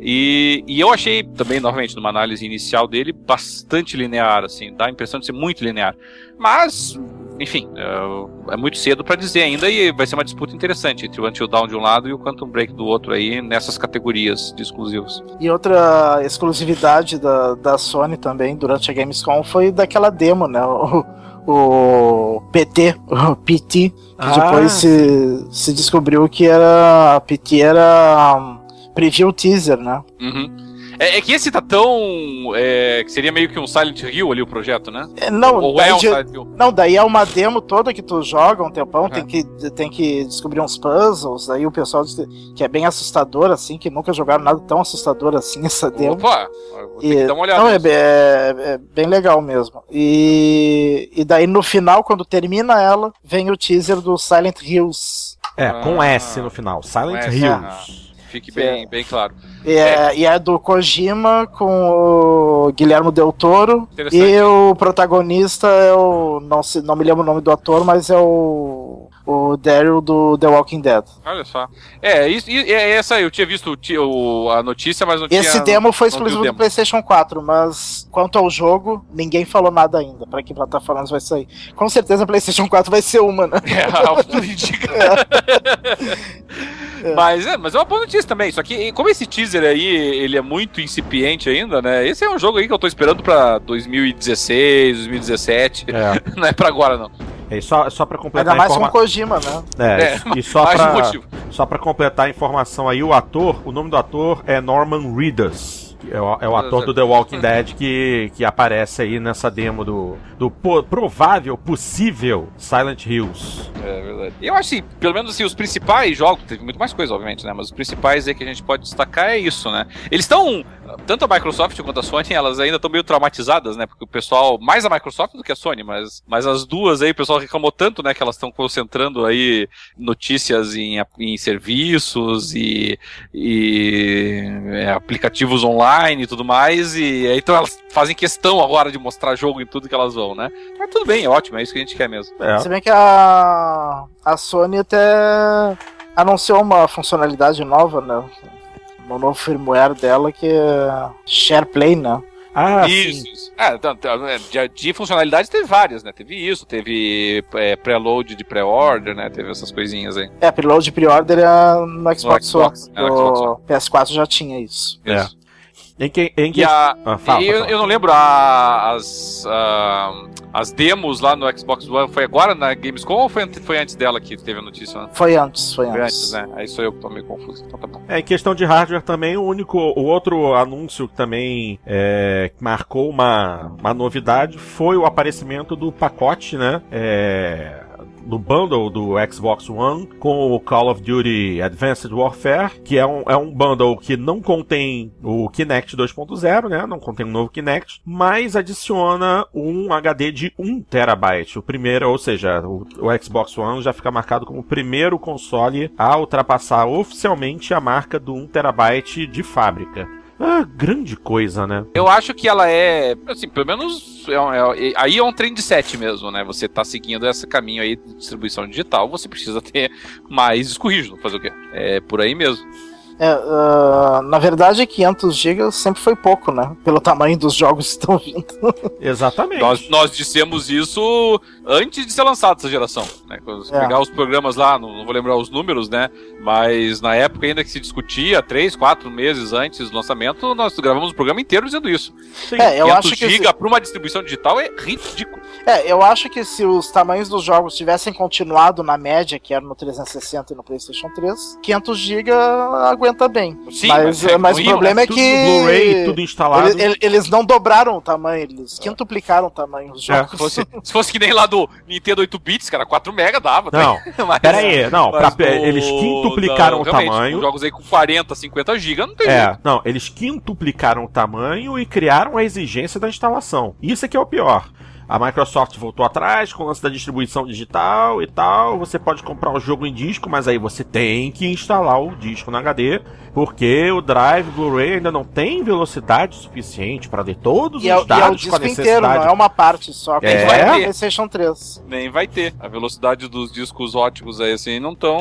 S3: E, e eu achei também, novamente, numa análise inicial dele, bastante linear, assim. Dá a impressão de ser muito linear. Mas enfim, é, é muito cedo para dizer ainda e vai ser uma disputa interessante entre o Until Dawn de um lado e o Quantum Break do outro aí nessas categorias de exclusivos.
S2: E outra exclusividade da, da Sony também durante a Gamescom foi daquela demo, né? O, o PT, o PT, que ah. depois se, se descobriu que era a PT era um, preview teaser, né?
S3: Uhum. É, é, que esse tá tão. É, que seria meio que um Silent Hill ali o projeto, né?
S2: É, não, Ou é um de, Silent Hill? Não, daí é uma demo toda que tu joga um tempão, tem, que, tem que descobrir uns puzzles. Aí o pessoal diz que é bem assustador, assim, que nunca jogaram nada tão assustador assim essa demo. Opa! Vou ter e, que dar uma olhada. Não, é, é, é, bem legal mesmo. E, e daí no final, quando termina ela, vem o teaser do Silent Hills.
S1: É, com ah, S no final. Silent Hills
S3: fique bem, é. bem claro.
S2: E é, é, e é do Kojima com o Guilherme Del Toro. E o protagonista é o. Não, se, não me lembro o nome do ator, mas é o. O Daryl do The Walking Dead.
S3: Olha só. É, isso, é essa aí, eu tinha visto o, a notícia, mas não
S2: Esse
S3: tinha.
S2: Esse demo foi exclusivo do PlayStation 4, mas quanto ao jogo, ninguém falou nada ainda. Pra que plataformas vai sair? Com certeza a PlayStation 4 vai ser uma, né? É, a indica.
S3: É. Mas, é, mas é uma boa notícia também. Só que, como esse teaser aí, ele é muito incipiente ainda, né? Esse é um jogo aí que eu tô esperando pra 2016, 2017. É. Não é pra agora, não.
S1: É, só, só pra completar
S2: Ainda mais informa... com Kojima, né?
S1: É, é e só pra, só pra completar a informação aí, o ator, o nome do ator é Norman Reedus. É o, é o ator do The Walking Dead que, que aparece aí nessa demo do, do provável, possível Silent Hills.
S3: É verdade. Eu acho que, pelo menos assim, os principais jogos, teve muito mais coisa, obviamente, né? Mas os principais aí que a gente pode destacar é isso, né? Eles estão, tanto a Microsoft quanto a Sony, elas ainda estão meio traumatizadas, né? Porque o pessoal, mais a Microsoft do que a Sony, mas, mas as duas aí, o pessoal reclamou tanto, né? Que elas estão concentrando aí notícias em, em serviços e, e é, aplicativos online e tudo mais, e então elas fazem questão agora de mostrar jogo em tudo que elas vão, né? Mas tudo bem, é ótimo, é isso que a gente quer mesmo.
S2: É. Se bem que a, a Sony até anunciou uma funcionalidade nova, né? No novo firmware dela que é SharePlay, né?
S3: Ah, isso. Sim. isso. É, então, é, de, de, funcionalidades teve várias, né? Teve isso, teve é, preload de pré-order, né? Teve essas coisinhas aí.
S2: É, preload de pre-order é no Xbox, no Xbox, é, no Xbox One. PS4 já tinha isso.
S1: isso. Em que, em que...
S3: A, ah, fala, eu, fala. eu, não lembro a, as, a, as demos lá no Xbox One. Foi agora na Gamescom ou foi, foi antes dela que teve a notícia? Né?
S2: Foi antes, foi, foi antes.
S3: antes. né? Aí sou eu que tô meio confuso. Então tá bom.
S1: É, em questão de hardware também, o único, o outro anúncio que também é, marcou uma, uma novidade foi o aparecimento do pacote, né? É, no bundle do Xbox One com o Call of Duty Advanced Warfare, que é um, é um bundle que não contém o Kinect 2.0, né? Não contém um novo Kinect, mas adiciona um HD de 1 terabyte. O primeiro, ou seja, o, o Xbox One já fica marcado como o primeiro console a ultrapassar oficialmente a marca do 1 terabyte de fábrica. Ah, grande coisa, né?
S3: Eu acho que ela é, assim, pelo menos é, é, aí é um trem de 7 mesmo, né? Você tá seguindo esse caminho aí de distribuição digital, você precisa ter mais disco rígido, fazer o quê? É por aí mesmo.
S2: É, uh, na verdade, 500 GB sempre foi pouco, né? Pelo tamanho dos jogos que estão vindo.
S1: Exatamente.
S3: Nós, nós dissemos isso antes de ser lançado essa geração. Né? Quando é. pegar os programas lá, não, não, vou lembrar os números, né? Mas na época ainda que se discutia, três, quatro meses antes do lançamento, nós gravamos o programa inteiro dizendo isso.
S2: Sim. É, eu acho que
S3: giga se... para uma distribuição digital é ridículo.
S2: É, eu acho que se os tamanhos dos jogos tivessem continuado na média, que era no 360 e no PlayStation 3, 500 GB aguenta bem. Sim, mas, mas, é, mas o problema é que.
S1: Blu-ray, tudo instalado.
S2: Eles, eles, não dobraram o tamanho, eles quintuplicaram o tamanho dos é. jogos.
S3: É. Se, fosse, se fosse que nem lá do Nintendo 8 bits, cara, 4 mega dava.
S1: Tá? Não, mas, pera aí, não, pra, do, eles quintuplicaram não, o tamanho.
S3: Jogos aí com 40, 50 GB não tem
S1: É, jeito. não, eles quintuplicaram o tamanho e criaram a exigência da instalação. Isso é que é o pior. A Microsoft voltou atrás com o lance da distribuição digital e tal. Você pode comprar o jogo em disco, mas aí você tem que instalar o disco na HD, porque o drive Blu-ray ainda não tem velocidade suficiente para ler todos e os é, dados e é o disco com a necessidade. inteiro, não
S2: é uma parte só.
S3: É. Vai ter.
S2: PlayStation 3.
S3: Nem vai ter. A velocidade dos discos óticos aí assim não estão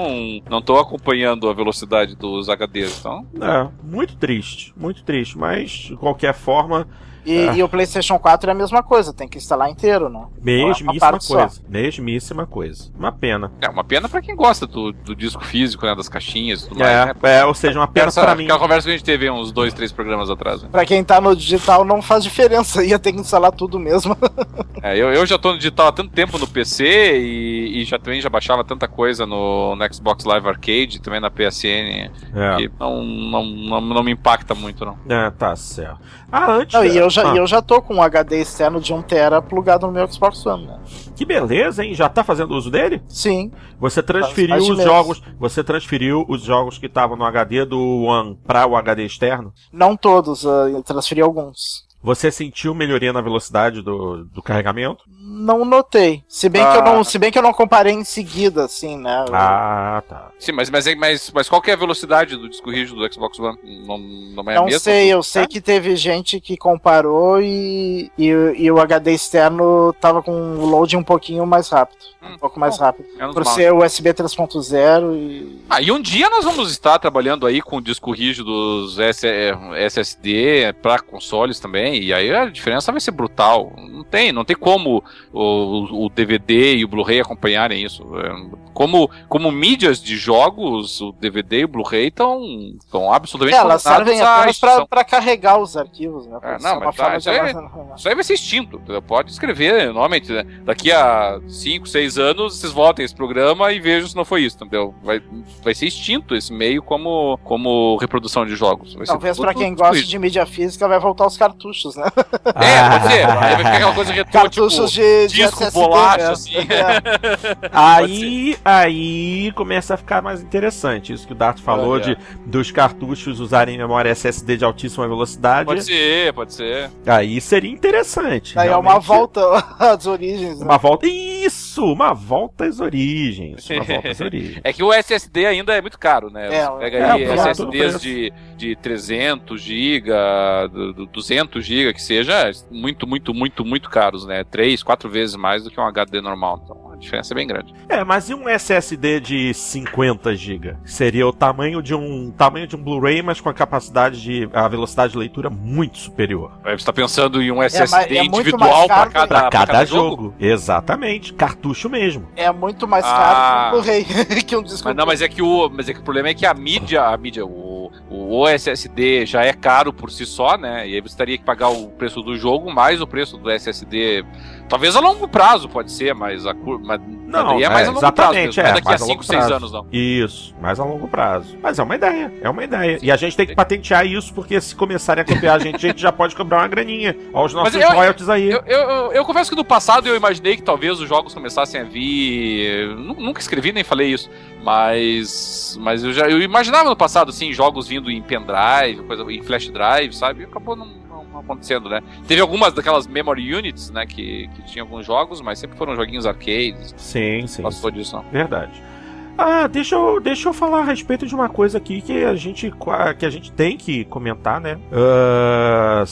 S3: não estão acompanhando a velocidade dos HDs, então.
S1: É, muito triste, muito triste, mas de qualquer forma
S2: e, é. e, o PlayStation 4 é a mesma coisa, tem que instalar inteiro, né?
S1: Mesmíssima é coisa. Só. Mesmíssima coisa. Uma pena.
S3: É, uma pena pra quem gosta do, do disco físico, né? Das caixinhas e tudo
S1: é, mais. Né? É, ou seja, uma pena Essa, pra mim.
S3: Aquela conversa que a gente teve uns dois, três programas atrás. Né?
S2: Pra quem tá no digital não faz diferença, ia ter que instalar tudo mesmo.
S3: é, eu, eu já tô no digital há tanto tempo no PC e, e já também já baixava tanta coisa no, no Xbox Live Arcade, também na PSN. É. Não, não, não, não me impacta muito, não.
S1: É, tá certo. Ah, antes.
S2: Não, e eu já, ah. eu já tô com um HD externo de 1TB plugado no meu Xbox One, né?
S1: Que beleza, hein? Já tá fazendo uso dele?
S2: Sim.
S1: Você transferiu os jogos. Você transferiu os jogos que estavam no HD do One para o HD externo?
S2: Não todos, uh, eu transferi alguns.
S1: Você sentiu melhoria na velocidade do, do carregamento?
S2: Não notei. Se bem, ah. que eu não, se bem que eu não comparei em seguida, assim, né?
S1: Ah, tá.
S3: Sim, mas, mas, mas, mas qual que é a velocidade do disco rígido do Xbox One? Não,
S2: não é a não mesma? sei, eu sei que teve gente que comparou e, e, e, o HD externo tava com o load um pouquinho mais rápido. Hum, um pouco mais bom, rápido. Por mal. ser USB 3.0 e.
S3: Ah, e um dia nós vamos estar trabalhando aí com o disco rígido dos SSD para consoles também, e aí a diferença vai ser brutal. Não tem, não tem como o, o DVD e o Blu-ray acompanharem isso. Como, como mídias de jogos, o DVD e o Blu-ray estão absolutamente.
S2: É, elas servem apenas para carregar os arquivos, né?
S3: É, não, mas tá, isso, aí, isso, aí, vai ser extinto. Pode escrever, normalmente, né? Daqui a 5, 6 anos, vocês voltem esse programa e vejam se não foi isso, entendeu? Vai, vai ser extinto esse meio como, como reprodução de jogos. Vai
S2: Talvez para quem gosta de mídia física vai voltar os cartuchos, né?
S3: É, pode ser. Aí vai ficar aquela coisa retrô,
S2: Cartuchos tipo, de, de
S3: disco bolacha, assim.
S1: É. Aí, aí começa a ficar mais interessante. Isso que o Dart falou de dos cartuchos usarem memória SSD de altíssima velocidade.
S3: Pode ser, pode ser.
S1: Aí seria interessante.
S2: Aí realmente. é uma volta às origens.
S1: Né? Uma volta. Isso! Uma volta às origens. Uma volta às origens.
S3: é que o SSD ainda é muito caro, né? É, Você pega é, aí é, SSDs de, de 300 GB, 200 GB, que seja, muito, muito, muito, muito caros, né? Três, quatro vezes mais do que um HD normal. Então a diferença é bem grande.
S1: É, mas e um SSD de 50 GB? Seria o tamanho de um tamanho de um Blu-ray, mas com a capacidade de a velocidade de leitura muito superior.
S3: Você está pensando em um SSD é, é individual para cada,
S1: cada, cada jogo. jogo. Exatamente, cartucho mesmo.
S2: É muito mais caro ah, que um Blu-ray que um disco.
S3: Mas não, mas é que o, mas é que o problema é que a mídia, a mídia, o, o SSD já é caro por si só, né? E aí você teria que pagar o preço do jogo mais o preço do SSD Talvez a longo prazo, pode ser, mas a curva.
S1: Não, é mais é, a longo prazo mesmo.
S3: É, daqui a 5, 6 anos, não.
S1: Isso, mais a longo prazo. Mas é uma ideia, é uma ideia. E a gente tem que patentear isso, porque se começarem a copiar a gente, a gente já pode cobrar uma graninha. Olha os nossos eu, royalties aí.
S3: Eu, eu, eu, eu, confesso que no passado eu imaginei que talvez os jogos começassem a vir. Nunca escrevi nem falei isso. Mas. Mas eu já eu imaginava no passado, assim, jogos vindo em pendrive, coisa, em flash drive, sabe? E acabou não acontecendo, né? Teve algumas daquelas memory units, né, que, que tinha alguns jogos, mas sempre foram joguinhos arcades.
S1: Sim, sim.
S3: Passou disso, não.
S1: Verdade. Ah, deixa eu, deixa eu falar a respeito de uma coisa aqui que a gente, que a gente tem que comentar, né? Uh,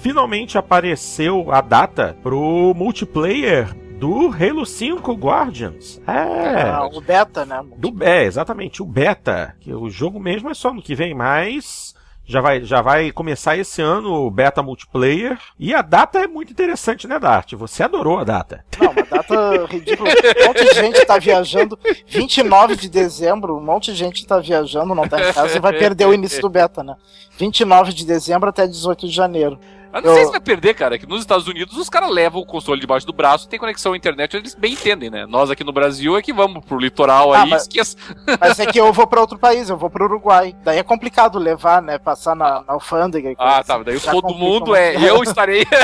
S1: finalmente apareceu a data pro multiplayer do Halo 5 Guardians. É.
S2: Ah, o beta, né?
S1: Do, é, exatamente, o beta. Que o jogo mesmo é só no que vem, mas já vai, já vai começar esse ano o beta multiplayer. E a data é muito interessante, né, Dart? Você adorou a data.
S2: Não, uma data ridícula. Um monte de gente tá viajando. 29 de dezembro, um monte de gente tá viajando, não tá em casa e vai perder o início do beta, né? 29 de dezembro até 18 de janeiro.
S3: Eu não sei se vai perder, cara, que nos Estados Unidos os caras levam o console debaixo do braço, tem conexão à internet, eles bem entendem, né? Nós aqui no Brasil é que vamos pro litoral ah, aí,
S2: mas, esqueça. Mas é que eu vou pra outro país, eu vou pro Uruguai. Daí é complicado levar, né? Passar na, na alfândega.
S3: Ah, tá. Daí todo mundo é. Eu estarei.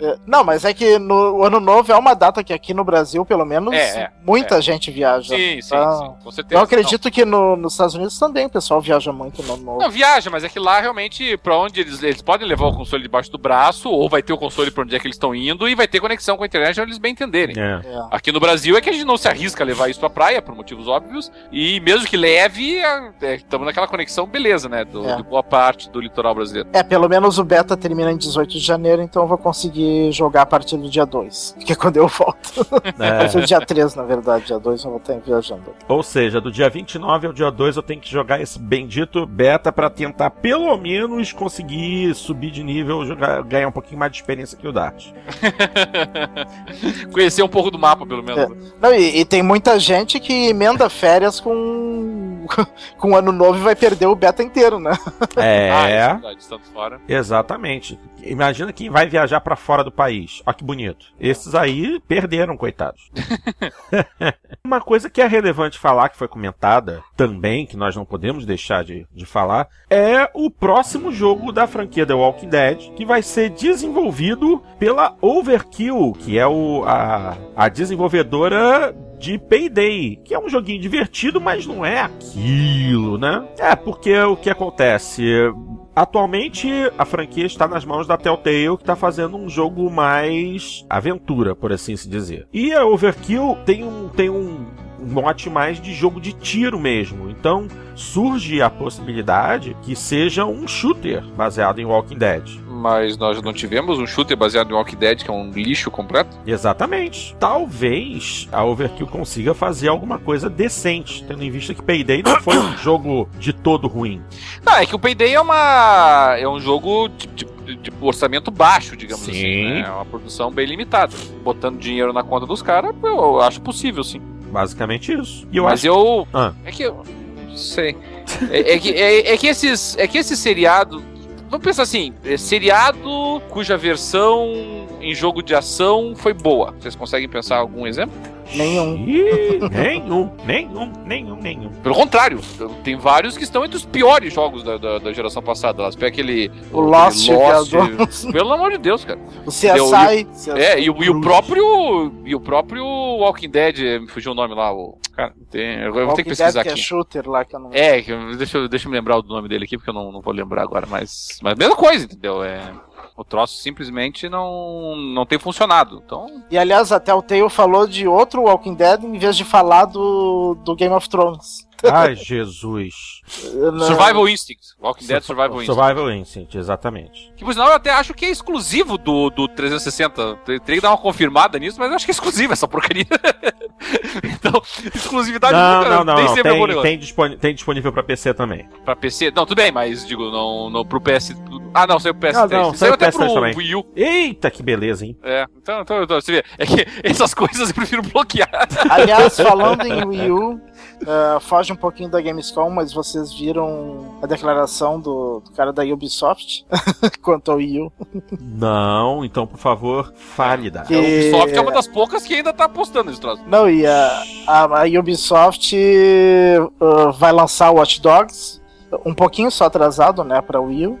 S2: É, não, mas é que no o ano novo é uma data que aqui no Brasil, pelo menos, é, é, muita é. gente viaja.
S3: Sim, então, sim, sim, com certeza.
S2: Eu acredito não. que no, nos Estados Unidos também o pessoal viaja muito no ano novo.
S3: Não, viaja, mas é que lá realmente, pra onde eles, eles podem levar o console debaixo do braço, ou vai ter o console pra onde é que eles estão indo, e vai ter conexão com a internet onde eles bem entenderem. É. é. Aqui no Brasil é que a gente não se arrisca a levar isso pra praia, por motivos óbvios, e mesmo que leve, estamos é, naquela conexão, beleza, né? Do, é. De boa parte do litoral brasileiro.
S2: É, pelo menos o beta termina em 18 de janeiro, então eu vou conseguir jogar a partir do dia 2, que é quando eu volto. É. a partir do dia 3, na verdade, dia 2 eu vou estar viajando.
S1: Ou seja, do dia 29 ao dia 2 eu tenho que jogar esse bendito beta para tentar pelo menos conseguir subir de nível jogar, ganhar um pouquinho mais de experiência que o Dart.
S3: Conhecer um pouco do mapa, pelo menos.
S2: É. Não, e, e, tem muita gente que emenda férias com, com o ano novo e vai perder o beta inteiro, né?
S1: É. ah, é verdade, fora. Exatamente. Imagina quem vai viajar para fora do país. Olha que bonito. Esses aí perderam, coitados. Uma coisa que é relevante falar, que foi comentada também, que nós não podemos deixar de, de falar, é o próximo jogo da franquia The Walking Dead, que vai ser desenvolvido pela Overkill, que é o, a, a desenvolvedora de Payday, que é um joguinho divertido, mas não é aquilo, né? É, porque o que acontece? atualmente a franquia está nas mãos da Telltale, que está fazendo um jogo mais aventura, por assim se dizer. E a Overkill tem um, tem um mote mais de jogo de tiro mesmo. Então surge a possibilidade que seja um shooter baseado em Walking Dead.
S3: Mas nós não tivemos um shooter baseado em Walking Dead, que é um lixo completo?
S1: Exatamente. Talvez a Overkill consiga fazer alguma coisa decente, tendo em vista que Payday não foi um jogo de todo ruim.
S3: Não, é que o Payday é uma. é um jogo de, de, de orçamento baixo, digamos
S1: sim.
S3: assim. Né? É uma produção bem limitada. Botando dinheiro na conta dos caras, eu acho possível, sim.
S1: Basicamente isso. Eu
S3: Mas
S1: acho...
S3: eu.
S1: Ah.
S3: É que eu. Não sei. É, é que, é, é que esses. É que esse seriado. Vamos pensar assim, é seriado cuja versão em jogo de ação foi boa. Vocês conseguem pensar algum exemplo?
S2: Nenhum.
S1: Ih, nenhum, nenhum, nenhum, nenhum.
S3: Pelo contrário, tem vários que estão entre os piores jogos da, da, da geração passada. Elas pegam aquele.
S2: O Lost,
S3: aquele
S2: Lost.
S3: Pelo amor de Deus, cara.
S2: O CSI. CSI
S3: É, e, o- e o próprio. E o próprio Walking Dead, me fugiu o nome lá. O, cara, tem, eu vou ter que
S2: Walking Dead,
S3: pesquisar
S2: que é
S3: aqui.
S2: shooter lá que eu não.
S3: É, deixa, eu- deixa eu me lembrar o nome dele aqui, porque eu não, não vou lembrar agora, mas. Mas mesma coisa, entendeu? É, o troço simplesmente não, não tem funcionado. Então.
S2: E aliás, até o Tale falou de outro Walking Dead em vez de falar do, do Game of Thrones.
S1: Ai, Jesus.
S3: Survival Instinct. Walking Dead Survival Instinct.
S1: Survival Instinct, exatamente.
S3: Que por sinal eu até acho que é exclusivo do, do 360. Tem- Teria que dar uma confirmada nisso, mas eu acho que é exclusivo essa porcaria. então, exclusividade
S1: Não,
S3: nunca,
S1: não, não,
S3: nem
S1: não.
S3: sempre é
S1: Tem, tem, tem disponível pra PC também.
S3: Pra PC. Não, tudo bem, mas digo, não, não pro PS. Ah, não, saiu pro PS3.
S1: Não, não,
S3: saiu
S1: saiu
S3: até
S1: pro PS3
S3: pro
S1: também.
S3: Wii U.
S1: Eita, que beleza, hein?
S3: É, então, então, então, você vê, é que essas coisas eu prefiro bloquear.
S2: Aliás, falando em Wii U, eh, foge um pouquinho da Gamescom, mas vocês viram a declaração do, do cara da Ubisoft quanto ao Wii U.
S1: Não, então, por favor, fale da.
S2: Que-
S3: A Ubisoft é uma das poucas que ainda tá apostando nesse troço.
S2: Não, e a, a, a Ubisoft eh, vai lançar o Watch Dogs. Um pouquinho só atrasado, né, pra Wii U.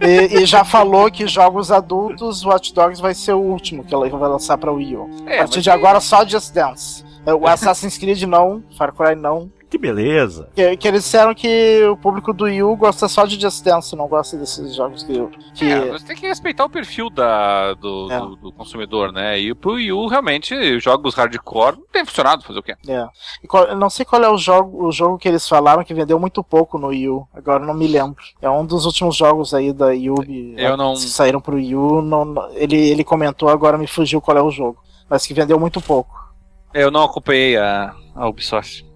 S2: e, e já falou que jogos adultos, Watch Dogs vai ser o último que ela vai lançar pra Wii U.
S3: É,
S2: a partir de agora, só Just Dance. É, O Assassin's Creed não, Far Cry não.
S1: Que beleza.
S2: Que, que eles disseram que o público do Wii U gosta só de Just Dance, não gosta desses jogos que. que
S3: É, você tem que respeitar o perfil da, do,
S2: É.
S3: do, do consumidor, né? E pro Wii U, realmente, jogos hardcore não tem funcionado, fazer o quê?
S2: é. E qual- eu não sei qual é o jogo, o jogo que eles falaram que vendeu muito pouco no Wii U. Agora eu não me lembro. É um dos últimos jogos aí da Yubi
S3: Eu não-
S2: que saíram pro Wii U. Não, não- ele, ele comentou, agora me fugiu qual é o jogo. Mas que vendeu muito pouco.
S3: Eu não acompanhei a, a Ubisoft.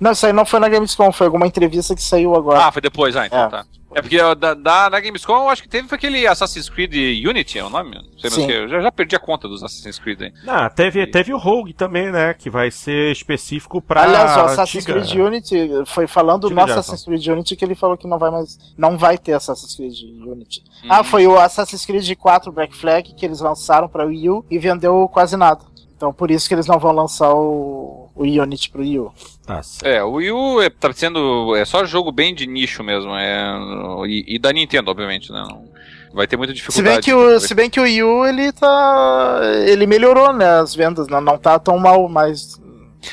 S2: Não, isso aí não foi na Gamescom, foi alguma entrevista que saiu agora.
S3: Ah, foi depois, ah, então
S2: É.
S3: tá. É porque da, da, na Gamescom eu acho que teve foi aquele Assassin's Creed Unity, é o nome? Não sei mais
S2: Sim.
S3: o que. Eu já, já perdi a conta dos Assassin's Creed aí.
S1: Ah, teve, teve o Rogue também, né? Que vai ser específico pra.
S2: Aliás, o Assassin's
S1: antiga-
S2: Creed Unity foi falando no. Assassin's Creed Unity que ele falou que não vai mais. Não vai ter Assassin's Creed Unity.
S3: Hum.
S2: Ah, foi o Assassin's Creed 4 Black Flag que eles lançaram pra Wii U e vendeu quase nada. Então por isso que eles não vão lançar o, o Unity pro Wii U.
S1: Tá.
S3: É, o Wii U é, tá sendo. É só jogo bem de nicho mesmo. É, e, e da Nintendo, obviamente, né? Não, vai ter muita
S2: Se
S3: dificuldade.
S2: bem que o, se bem que o Wii U ele tá. ele melhorou, né, as vendas, não, não tá tão mal, mas.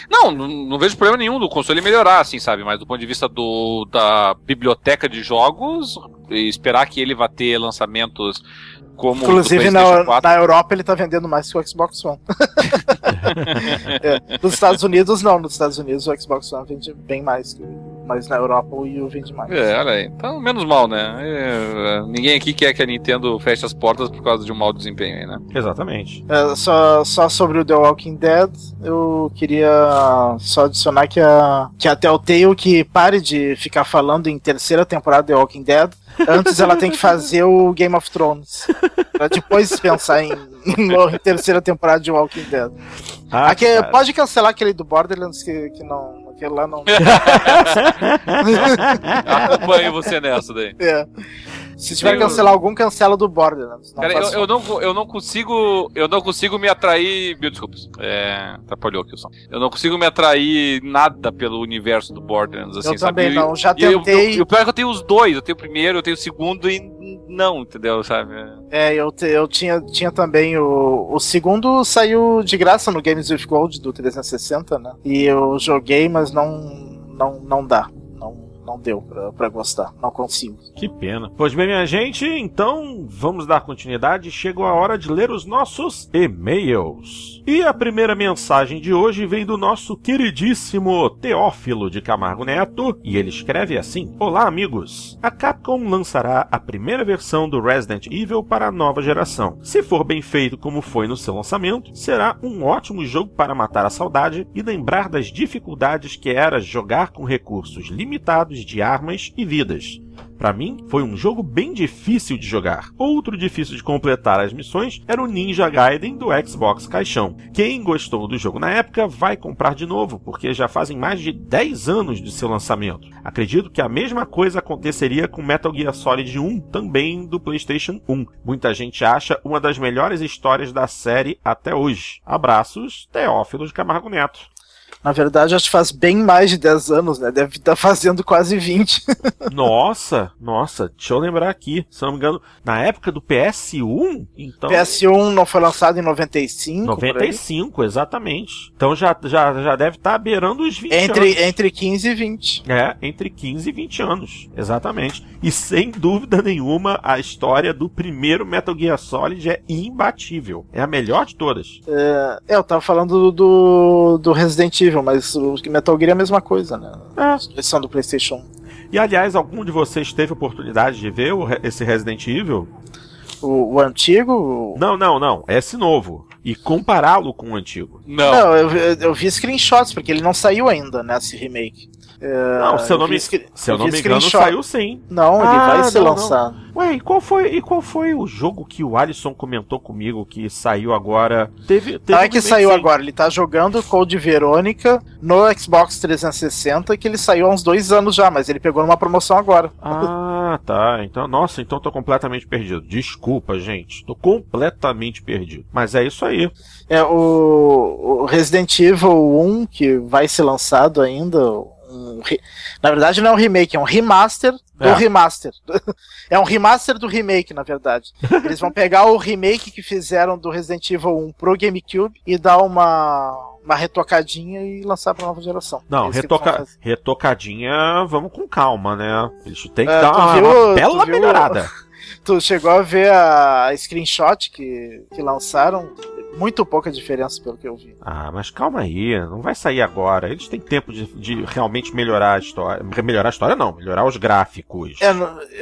S3: Não, não, não vejo problema nenhum do console melhorar, assim, sabe? Mas do ponto de vista do, da biblioteca de jogos, esperar que ele vá ter lançamentos como
S2: Inclusive na,
S3: 4.
S2: na Europa ele tá vendendo mais que o Xbox One. É, nos Estados Unidos não, nos Estados Unidos o Xbox One vende bem mais que o mas na Europa o Wii U vende mais.
S3: É, olha aí. Então, menos mal, né? É, ninguém aqui quer que a Nintendo feche as portas por causa de um mau desempenho aí, né?
S1: Exatamente.
S2: É, só, só sobre o The Walking Dead, eu queria só adicionar que a, que a Telltale que pare de ficar falando em terceira temporada The Walking Dead, antes ela tem que fazer o Game of Thrones. Pra depois pensar em, em terceira temporada de Walking Dead.
S1: Ah,
S2: Aqui, pode cancelar aquele do Borderlands que, que não. Aquele lá não.
S3: Acompanho você nessa daí.
S2: É. Se tiver que cancelar algum, cancela do Borderlands. Não
S3: Cara, eu, eu, não, eu não consigo. Eu não consigo me atrair. Mil desculpas. É. Atrapalhou aqui o som. Eu não consigo me atrair nada pelo universo do Borderlands, assim,
S2: Eu
S3: sabe?
S2: também não, já tentei.
S3: eu- E o pior é que eu tenho os dois. Eu tenho o primeiro, eu tenho o segundo e não, entendeu? Sabe?
S2: É, eu, te- eu tinha, tinha também o. O segundo saiu de graça no Games with Gold do 360, né? E eu joguei, mas não. Não, não dá. Não, deu pra gostar. Não consigo.
S1: Que pena. Pois bem, minha gente, então vamos dar continuidade. Chegou a hora de ler os nossos e-mails. E a primeira mensagem de hoje vem do nosso queridíssimo Teófilo de Camargo Neto, e ele escreve assim: Olá, amigos. A Capcom lançará a primeira versão do Resident Evil para a nova geração. Se for bem feito como foi no seu lançamento, será um ótimo jogo para matar a saudade e lembrar das dificuldades que era jogar com recursos limitados de armas e vidas. Para mim, foi um jogo bem difícil de jogar. Outro difícil de completar as missões era o Ninja Gaiden do Xbox Caixão. Quem gostou do jogo na época vai comprar de novo, porque já fazem mais de 10 anos de seu lançamento. Acredito que a mesma coisa aconteceria com Metal Gear Solid 1, também do PlayStation 1. Muita gente acha uma das melhores histórias da série até hoje. Abraços, Teófilo de Camargo Neto.
S2: Na verdade, acho que faz bem mais de 10 anos, né? Deve estar fazendo quase 20.
S1: nossa, nossa, deixa eu lembrar aqui. Se não me engano, na época do PS1, então.
S2: PS1 não foi lançado em 95.
S1: 95, exatamente. Então já, já, já deve estar beirando os 20
S2: entre,
S1: anos.
S2: Entre 15 e 20.
S1: É, entre 15 e 20 anos. Exatamente. E sem dúvida nenhuma, a história do primeiro Metal Gear Solid é imbatível. É a melhor de todas.
S2: É, eu tava falando do, do Resident Mas o Metal Gear é a mesma coisa, né? É. Versão do PlayStation 1.
S1: E aliás, algum de vocês teve oportunidade de ver o, esse Resident Evil?
S2: O, o, antigo?
S1: Não, não, não. Esse novo. E compará-lo com o antigo.
S2: Não. não eu, eu, vi screenshots, porque ele não saiu ainda, né? Esse remake.
S1: É, não, se eu não me, se eu não me engano, saiu sim.
S2: Não, ele ah, vai ser não, lançado.
S1: Não. Ué, e qual, foi, e qual foi o jogo que o Alisson comentou comigo que saiu agora?
S2: Teve, teve não é que saiu sim. agora, ele tá jogando Code Verônica no Xbox 360, que ele saiu há uns dois anos já, mas ele pegou numa promoção agora.
S1: Ah, tá. Então, nossa, então tô completamente perdido. Desculpa, gente. Tô completamente perdido. Mas é isso aí.
S2: É, o, o Resident Evil 1, que vai ser lançado ainda, um, na verdade não é um remake, é um remaster do é. remaster. é um remaster do remake, na verdade. Eles vão pegar o remake que fizeram do Resident Evil 1 pro GameCube e dar uma uma retocadinha e lançar pra nova geração.
S1: Não, é retoca... retocadinha, vamos com calma, né? Eles têm que é, dar uma, viu, uma bela melhorada.
S2: tu chegou a ver a screenshot que, que lançaram? Muito pouca diferença pelo que eu vi.
S1: Ah, mas calma aí, não vai sair agora. Eles têm tempo de, de realmente melhorar a história. Melhorar a história não, melhorar os gráficos.
S2: É,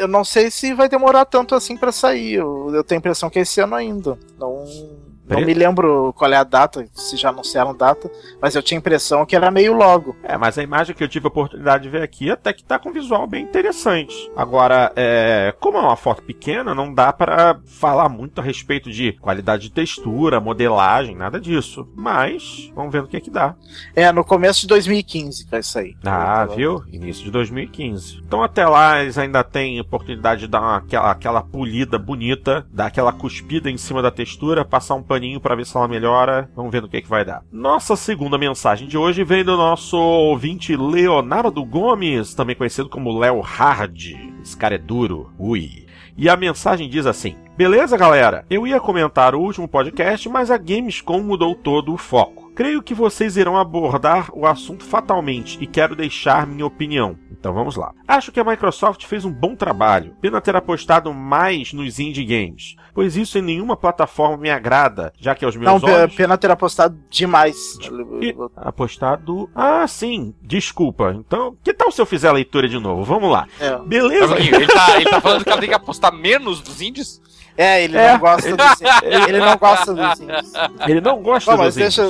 S2: eu não sei se vai demorar tanto assim para sair. Eu, eu tenho a impressão que é esse ano ainda. Não não me lembro qual é a data, se já anunciaram data, mas eu tinha a impressão que era meio logo.
S1: É, mas a imagem que eu tive a oportunidade de ver aqui até que tá com um visual bem interessante. Agora, é, como é uma foto pequena, não dá para falar muito a respeito de qualidade de textura, modelagem, nada disso. Mas, vamos ver o que é que dá.
S2: É, no começo de 2015 vai sair.
S1: Ah, viu? Início de 2015. Então até lá eles ainda têm oportunidade de dar uma, aquela, aquela polida bonita, dar aquela cuspida em cima da textura, passar um paninho para ver se ela melhora. Vamos ver no que, é que vai dar. Nossa segunda mensagem de hoje vem do nosso ouvinte Leonardo Gomes, também conhecido como Léo Hard. Esse cara é duro. Ui. E a mensagem diz assim: Beleza, galera? Eu ia comentar o último podcast, mas a Gamescom mudou todo o foco. Creio que vocês irão abordar o assunto fatalmente e quero deixar minha opinião. Então vamos lá. Acho que a Microsoft fez um bom trabalho, pena ter apostado mais nos indie games, pois isso em nenhuma plataforma me agrada, já que aos meus
S2: Não,
S1: olhos...
S2: pena ter apostado demais.
S1: E... Apostado... Ah, sim, desculpa. Então, que tal se eu fizer a leitura de novo? Vamos lá. É. Beleza?
S3: Ele tá, ele tá falando que ela tem que apostar menos dos indies?
S2: É, ele é. não gosta dos Ele não gosta dos índios.
S1: Ele não gosta Bom, dos deixa...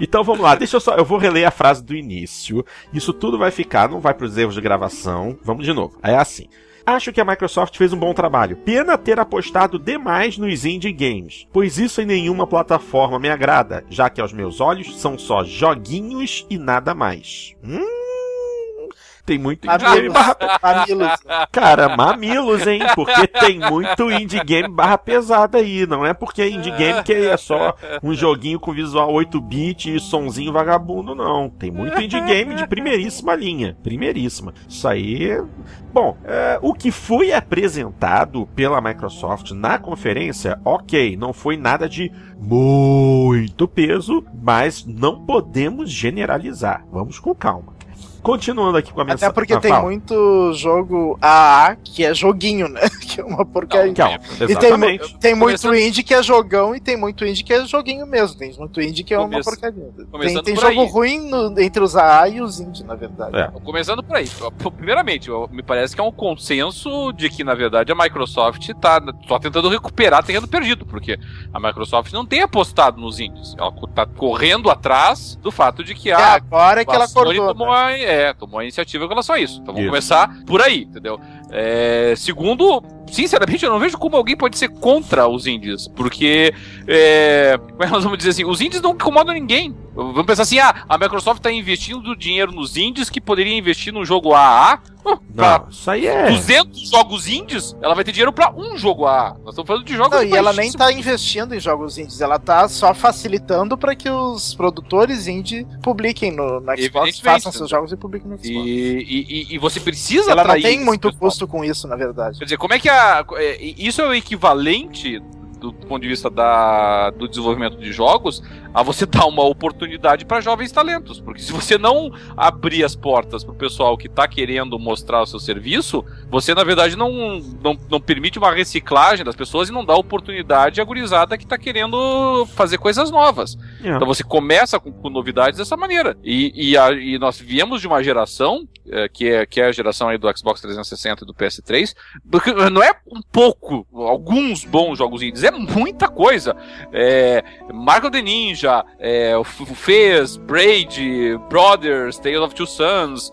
S1: Então vamos lá, deixa eu só. Eu vou reler a frase do início. Isso tudo vai ficar, não vai para os erros de gravação. Vamos de novo. É assim. Acho que a Microsoft fez um bom trabalho. Pena ter apostado demais nos indie games, pois isso em nenhuma plataforma me agrada, já que aos meus olhos são só joguinhos e nada mais. Hum? Tem muito indie game barra... Mamilos. Cara, mamilos, hein? Porque tem muito indie game barra pesada aí. Não é porque é indie game que é só um joguinho com visual 8-bit e sonzinho vagabundo, não. Tem muito indie game de primeiríssima linha. Primeiríssima. Isso aí. Bom, é, o que foi apresentado pela Microsoft na conferência, ok, não foi nada de muito peso, mas não podemos generalizar. Vamos com calma. Continuando aqui com a mensagem.
S2: Até porque tem fala. muito jogo AA que é joguinho, né? Que é uma porcaria. Não,
S1: e tem,
S2: tem muito indie que é jogão e tem muito indie que é joguinho mesmo. Tem muito indie que é uma porcaria. Tem, tem jogo aí. ruim no, entre os AA e os indie, na verdade. É.
S3: Começando por aí. Primeiramente, me parece que é um consenso de que, na verdade, a Microsoft tá só tentando recuperar terreno perdido, porque a Microsoft não tem apostado nos indies. Ela tá correndo atrás do fato de que a. É
S2: agora é que ela acordou.
S3: Tomou né? a, é, tomou a iniciativa com relação a isso. Então vamos isso. começar por aí, entendeu? É, segundo, sinceramente, eu não vejo como alguém pode ser contra os indies, porque, é, como é nós vamos dizer assim, os indies não incomodam ninguém. Vamos pensar assim, ah, a Microsoft está investindo dinheiro nos indies que poderia investir num jogo AAA.
S1: Oh, não, isso aí é.
S3: 200 jogos indies, ela vai ter dinheiro para um jogo AA. Nós estamos falando de jogos
S2: não, E ela nem está investindo em jogos indies, ela está só facilitando para que os produtores indie publiquem no, no Xbox, façam seus jogos e publiquem no Xbox.
S3: E, e, e você precisa
S2: Ela não tem muito custo com isso, na verdade.
S3: Quer dizer, como é que a. É, isso é o equivalente do ponto de vista da, do desenvolvimento de jogos, a você dar uma oportunidade para jovens talentos. Porque se você não abrir as portas para o pessoal que está querendo mostrar o seu serviço, você na verdade não, não, não permite uma reciclagem das pessoas e não dá oportunidade à gurizada que está querendo fazer coisas novas. Yeah. Então você começa com, com, novidades dessa maneira. E, e, a, e, nós viemos de uma geração, é, que, é, que é a geração aí do Xbox 360 e do PS3, não é um pouco, alguns bons jogos indies, é muita coisa. É, Marco the Ninja, é, o Fez, Braid, Brothers, Tale of Two Sons,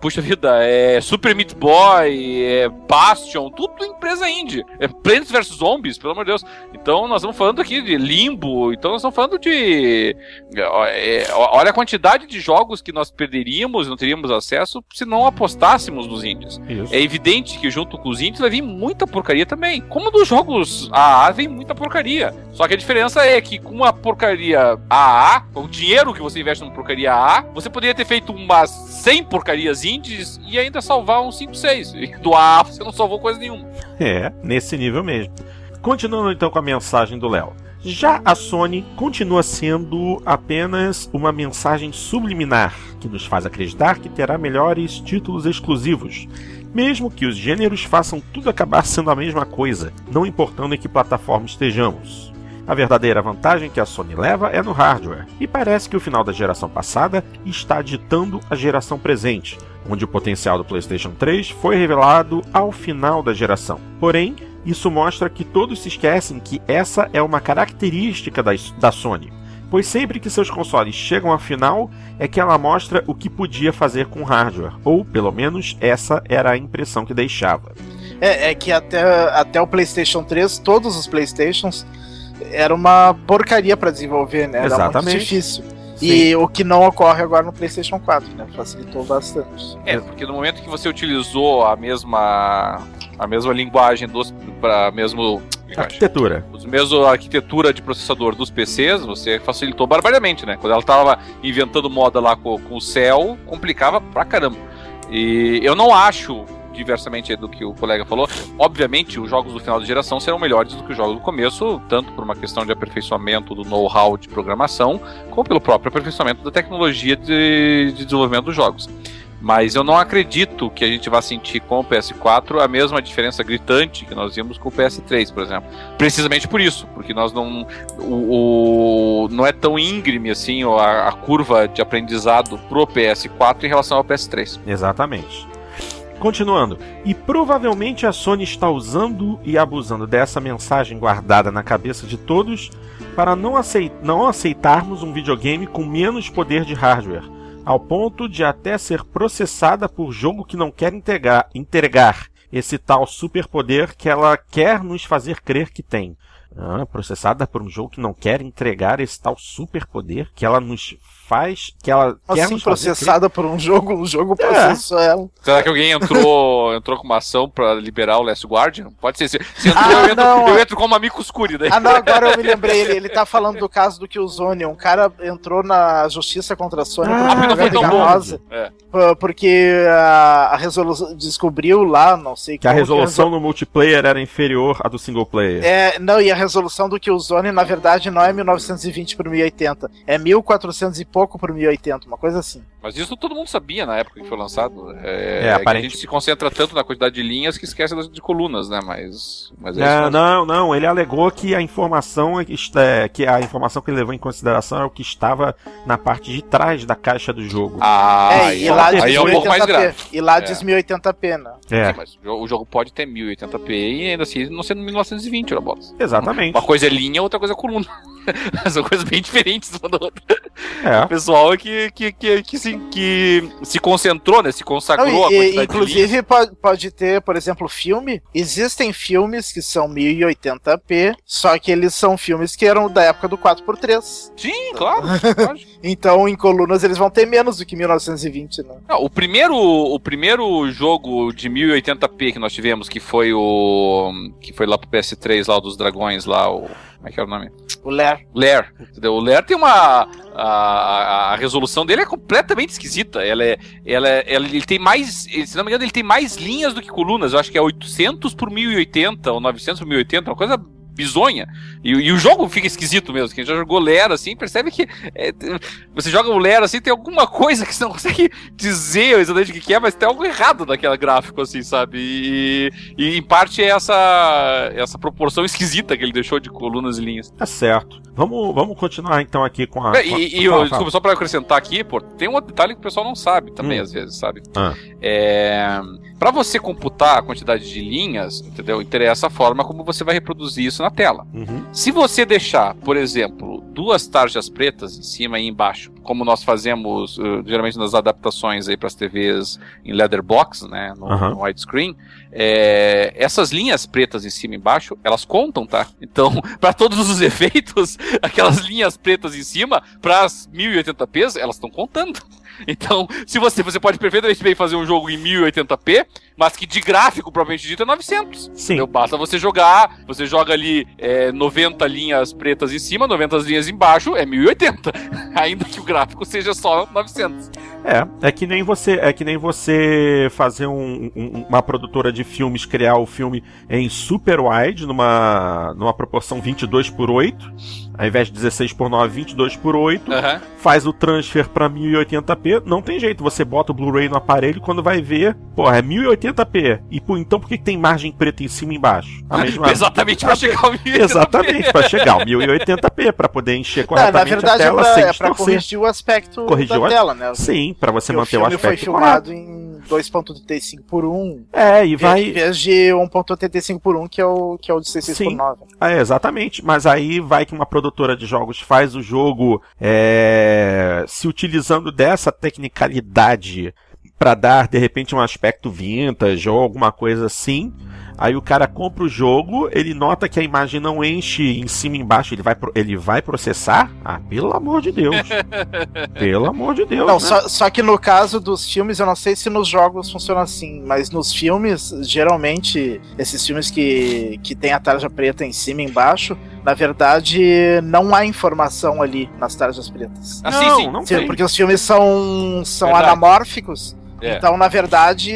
S3: puxa vida, é Super Meat Boy, é Bastion, tudo empresa indie. É Plants vs Zombies, pelo amor de Deus. Então nós estamos falando aqui de Limbo, então nós estamos falando de. É, olha a quantidade de jogos que nós perderíamos, não teríamos acesso se não apostássemos nos indies. Isso. É evidente que junto com os indies vai vir muita porcaria também. Como dos jogos AA vem muita porcaria. Só que a diferença é que com a porcaria AA, o dinheiro que você investe numa porcaria AA, você poderia ter feito umas 100 porcarias categorias indies e ainda salvar um 5, 6. E do A você não salvou coisa nenhuma.
S1: É, nesse nível mesmo. Continuando então com a mensagem do Léo. Já a Sony continua sendo apenas uma mensagem subliminar que nos faz acreditar que terá melhores títulos exclusivos, mesmo que os gêneros façam tudo acabar sendo a mesma coisa, não importando em que plataforma estejamos. A verdadeira vantagem que a Sony leva é no hardware, e parece que o final da geração passada está ditando a geração presente, onde o potencial do PlayStation 3 foi revelado ao final da geração. Porém, isso mostra que todos se esquecem que essa é uma característica da, da Sony, pois sempre que seus consoles chegam à final é que ela mostra o que podia fazer com hardware, ou pelo menos essa era a impressão que deixava.
S2: É, é que até, até o PlayStation 3, todos os PlayStations era uma porcaria para desenvolver, né? Era
S1: Exatamente.
S2: muito difícil. Sim. E o que não ocorre agora no PlayStation 4, né? Facilitou bastante.
S3: É, porque no momento que você utilizou a mesma a mesma linguagem dos para mesmo
S1: arquitetura.
S3: Os mesmo arquitetura de processador dos PCs, você facilitou barbaramente, né? Quando ela tava inventando moda lá com, com o céu, complicava pra caramba. E eu não acho diversamente do que o colega falou. Obviamente, os jogos do final de geração serão melhores do que os jogos do começo, tanto por uma questão de aperfeiçoamento do know-how de programação, como pelo próprio aperfeiçoamento da tecnologia de, de desenvolvimento dos jogos. Mas eu não acredito que a gente vá sentir com o PS4 a mesma diferença gritante que nós vimos com o PS3, por exemplo. Precisamente por isso, porque nós não. O, o não é tão íngreme assim a, a curva de aprendizado pro PS4 em relação ao PS3.
S1: Exatamente. Continuando, e provavelmente a Sony está usando e abusando dessa mensagem guardada na cabeça de todos para não, aceit não aceitarmos um videogame com menos poder de hardware, ao ponto de até ser processada por jogo que não quer entregar, entregar esse tal superpoder que ela quer nos fazer crer que tem. Ah, processada por um jogo que não quer entregar esse tal superpoder que ela nos faz, que ela
S2: assim, quer processada por um jogo, um jogo é. processou ela.
S3: Será que alguém entrou, entrou com uma ação pra liberar o Last Guardian? Pode ser. Se, se entrou, ah, eu, entro, não, eu entro como amigo escuro daí.
S2: Ah, não, agora eu me lembrei. Ele, ele tá falando do caso do Killzone. Um cara entrou na justiça contra a Sony
S3: ah, por não foi tão bom. É.
S2: Porque a, a, resolução descobriu lá, não sei
S1: que a resolução no multiplayer era inferior à do single player.
S2: É, não, e a resolução do Killzone, na verdade, não é 1920 por 1080, é 1400 e pouco por 1080, uma coisa assim.
S3: Mas isso todo mundo sabia na época que foi lançado. É, é, é a gente se concentra tanto na quantidade de linhas que esquece de colunas, né? Mas. mas
S1: é não, não, não. Ele alegou que a informação é, que a informação que ele levou em consideração é o que estava na parte de trás da caixa do jogo.
S2: Ah, é, e lá aí é um pouco mais grave. E lá diz 1080p, né?
S3: É. Sim, mas o jogo pode ter 1080p e ainda assim não sendo 1920, bolas.
S1: Exatamente.
S3: Uma coisa é linha, outra coisa é coluna. São coisas bem diferentes uma da outra. É. O pessoal que, que, que, que, se, que se concentrou, né? Se consagrou
S2: Não, e, Inclusive, pode, pode ter, por exemplo, filme. Existem filmes que são 1080p, só que eles são filmes que eram da época do 4x3.
S3: Sim, claro.
S2: então, em colunas, eles vão ter menos do que 1920, né?
S3: Não, o, primeiro, o primeiro jogo de 1080p que nós tivemos, que foi o. que foi lá pro PS3, lá, dos dragões, lá, o. Como é que é o nome?
S2: O Lair.
S3: Lair. Entendeu? O Lair tem uma. A, a, resolução dele é completamente esquisita. Ela é, ela, é, ela ele tem mais. Se não me engano, ele tem mais linhas do que colunas. Eu acho que é 800 por 1080 ou 900 por 1080, uma coisa bizonha. E, e, o jogo fica esquisito mesmo. Quem já jogou Lera assim percebe que é, você joga o Lera assim, tem alguma coisa que você não consegue dizer exatamente o que é, mas tem algo errado naquela gráfico, assim, sabe? E, e, em parte é essa, essa proporção esquisita que ele deixou de colunas e linhas.
S1: Tá certo. Vamos, vamos continuar então aqui com a.
S3: É, e, e eu, desculpa, só pra acrescentar aqui, pô, tem um outro detalhe que o pessoal não sabe também, hum. às vezes, sabe? Ah. É. Para você computar a quantidade de linhas, entendeu? Interessa a forma como você vai reproduzir isso na tela. Uhum. Se você deixar, por exemplo, duas tarjas pretas em cima e embaixo, como nós fazemos uh, geralmente nas adaptações aí para as TVs em leatherbox, né, no, uhum. no widescreen, é, essas linhas pretas em cima e embaixo, elas contam, tá? Então, para todos os efeitos, aquelas linhas pretas em cima, para as 1080p, elas estão contando. Então, se você, você pode perfeitamente bem fazer um jogo em 1080p, mas que de gráfico, propriamente dito, é 900. Sim. Então, basta você jogar, você joga ali é, 90 linhas pretas em cima, 90 linhas embaixo, é 1080. Ainda que o gráfico seja só 900.
S1: É, é que nem você, é que nem você fazer um, um, uma produtora de filmes criar o filme em super wide numa numa proporção 22 por 8, ao invés de 16 por 9, 22 por 8, uhum. faz o transfer para 1080p, não tem jeito, você bota o Blu-ray no aparelho quando vai ver, pô, é 1080p. E pô, então por que, tem margem preta em cima e embaixo?
S3: A mesma Exatamente para chegar ao 1080p.
S1: Exatamente, para chegar ao 1080p, para poder encher corretamente não, na verdade, a tela é pra, sem é pra
S2: corrigir o aspecto corrigir da o... tela, né?
S1: Sim, para você manter o,
S2: o aspecto. foi filmado em 2.35 por 1.
S1: É, e vai.
S2: Em vez de 1.85 por 1, que é o, que é o de 66 Sim. por 9.
S1: É, exatamente. Mas aí vai que uma produtora de jogos faz o jogo é, se utilizando dessa tecnicalidade para dar de repente um aspecto vintage ou alguma coisa assim. Aí o cara compra o jogo, ele nota que a imagem não enche em cima e embaixo, ele vai, ele vai processar? Ah, pelo amor de Deus. pelo amor de Deus.
S2: Não, né? só, só que no caso dos filmes, eu não sei se nos jogos funciona assim, mas nos filmes, geralmente, esses filmes que, que tem a tarja preta em cima e embaixo, na verdade, não há informação ali nas tarjas pretas.
S3: Ah, não, sim, sim. Não
S2: sim porque os filmes são, são anamórficos. É. Então, na verdade,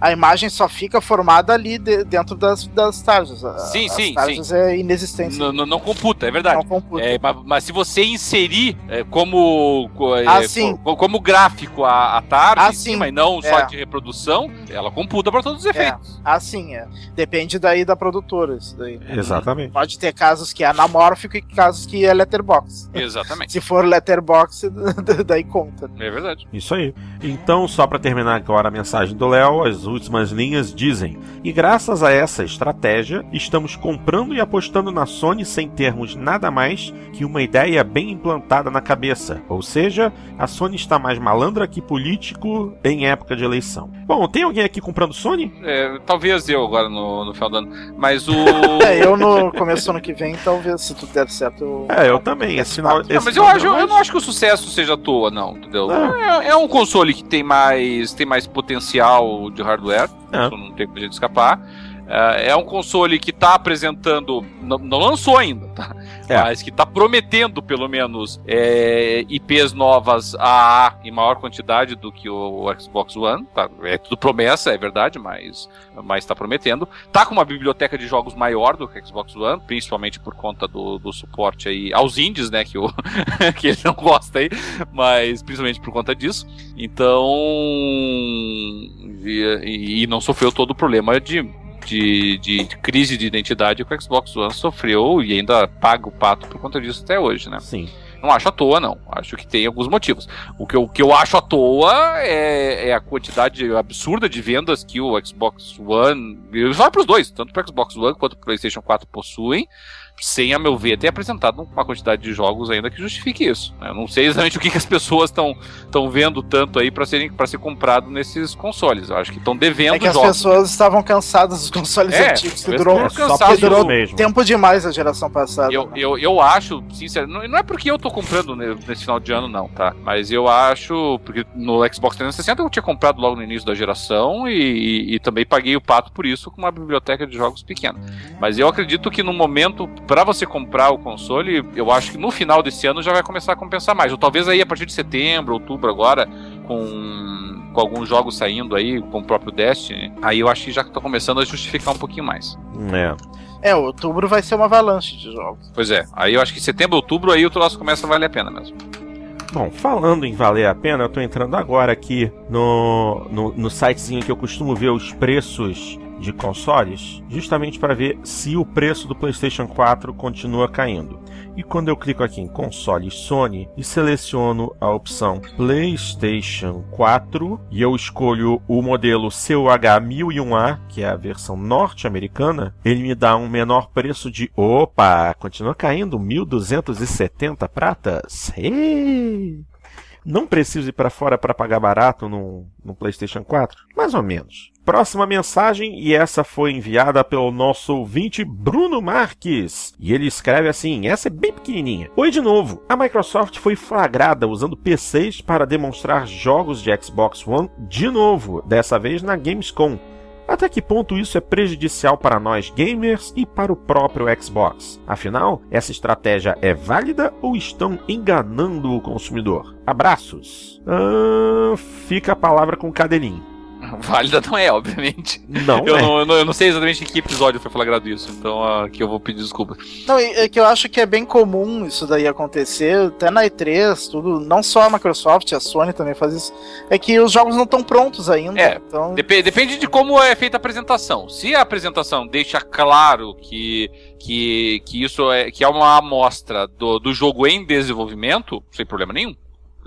S2: a imagem só fica formada ali de, dentro das, das tarjas.
S3: Sim,
S2: As
S3: sim,
S2: tarjas
S3: sim.
S2: é inexistente.
S3: Não, não, não, computa, é verdade. Não computa. É, mas, mas, se você inserir é, como, é, ah, como, como gráfico a, a tarja ah, cima e não só é. de reprodução, ela computa para todos os efeitos.
S2: Ah, sim, é. Depende daí da produtora. Isso daí.
S1: Exatamente.
S2: Pode ter casos que é anamórfico e casos que é letterbox.
S3: Exatamente.
S2: se for letterbox, daí conta.
S3: É verdade.
S1: Isso aí. Então, só para terminar agora a mensagem do Léo, as últimas linhas dizem: E graças a essa estratégia, estamos comprando e apostando na Sony sem termos nada mais que uma ideia bem implantada na cabeça. Ou seja, a Sony está mais malandra que político em época de eleição. Bom, tem alguém aqui comprando Sony?
S3: É, talvez eu agora no, no final do ano. Mas o.
S2: é, eu no começo do ano que vem, talvez, se tudo der certo. Eu...
S1: É, eu também. Esse final,
S3: esse não, mas eu, acho, eu não acho que o sucesso seja à toa, não, entendeu? É, é um console que tem mais tem mais potencial de hardware, é. isso não tem a gente escapar. É, é um console que está apresentando, não, não, lançou ainda, tá? É. Mas que está prometendo, pelo menos, é, IPs novas a em maior quantidade do que o, o Xbox One. Tá? É tudo promessa, é verdade, mas está prometendo. Tá com uma biblioteca de jogos maior do que o Xbox One, principalmente por conta do, do suporte aí aos indies, né? Que, o, que ele não gosta aí, mas principalmente por conta disso. Então. E, e não sofreu todo o problema de de, de, crise de identidade que o Xbox One sofreu e ainda paga o pato por conta disso até hoje, né?
S1: Sim.
S3: Não acho à toa, não. Acho que tem alguns motivos. O que eu, o que eu acho à toa é, é a quantidade absurda de vendas que o Xbox One. Vai para os dois, tanto para o Xbox One quanto para o PlayStation 4 possuem sem, a meu ver, ter apresentado uma quantidade de jogos ainda que justifique isso. Né? Eu não sei exatamente o que, que as pessoas estão vendo tanto aí para ser comprado nesses consoles. Eu acho que estão devendo
S2: é que jogos. as pessoas estavam cansadas dos consoles é, antigos, que durou,
S1: que durou mesmo.
S2: tempo demais a geração passada.
S3: Eu, né? eu, eu acho, sinceramente, não, não é porque eu tô comprando nesse final de ano, não, tá? Mas eu acho, porque no Xbox 360 eu tinha comprado logo no início da geração e, e, e também paguei o pato por isso com uma biblioteca de jogos pequena. Mas eu acredito que no momento para você comprar o console, eu acho que no final desse ano já vai começar a compensar mais. Ou talvez aí a partir de setembro, outubro agora, com, com alguns jogos saindo aí, com o próprio Destiny, aí eu acho que já está começando a justificar um pouquinho mais.
S2: É. É, outubro vai ser uma avalanche de jogos.
S3: Pois é, aí eu acho que setembro, outubro, aí o troço começa a valer a pena mesmo.
S1: Bom, falando em valer a pena, eu tô entrando agora aqui no, no, no sitezinho que eu costumo ver os preços de consoles, justamente para ver se o preço do PlayStation 4 continua caindo. E quando eu clico aqui em console Sony e seleciono a opção PlayStation 4 e eu escolho o modelo CUH1001A, que é a versão norte-americana, ele me dá um menor preço de opa, continua caindo 1270 pratas. Hey! Não preciso ir para fora para pagar barato no, no PlayStation 4? Mais ou menos. Próxima mensagem, e essa foi enviada pelo nosso ouvinte Bruno Marques. E ele escreve assim: essa é bem pequenininha. Oi de novo. A Microsoft foi flagrada usando PCs para demonstrar jogos de Xbox One de novo, dessa vez na Gamescom. Até que ponto isso é prejudicial para nós gamers e para o próprio Xbox? Afinal, essa estratégia é válida ou estão enganando o consumidor? Abraços! Ah, fica a palavra com o Cadelinho.
S3: Válida não é, obviamente.
S1: Não,
S3: eu,
S1: é.
S3: não, eu, não, eu não sei exatamente em que episódio foi flagrado isso, então aqui eu vou pedir desculpa.
S2: Não, é que eu acho que é bem comum isso daí acontecer, até na E3, tudo, não só a Microsoft, a Sony também faz isso, é que os jogos não estão prontos ainda.
S3: É, então... dep depende de como é feita a apresentação. Se a apresentação deixa claro que, que, que isso é, que é uma amostra do, do jogo em desenvolvimento, sem problema nenhum.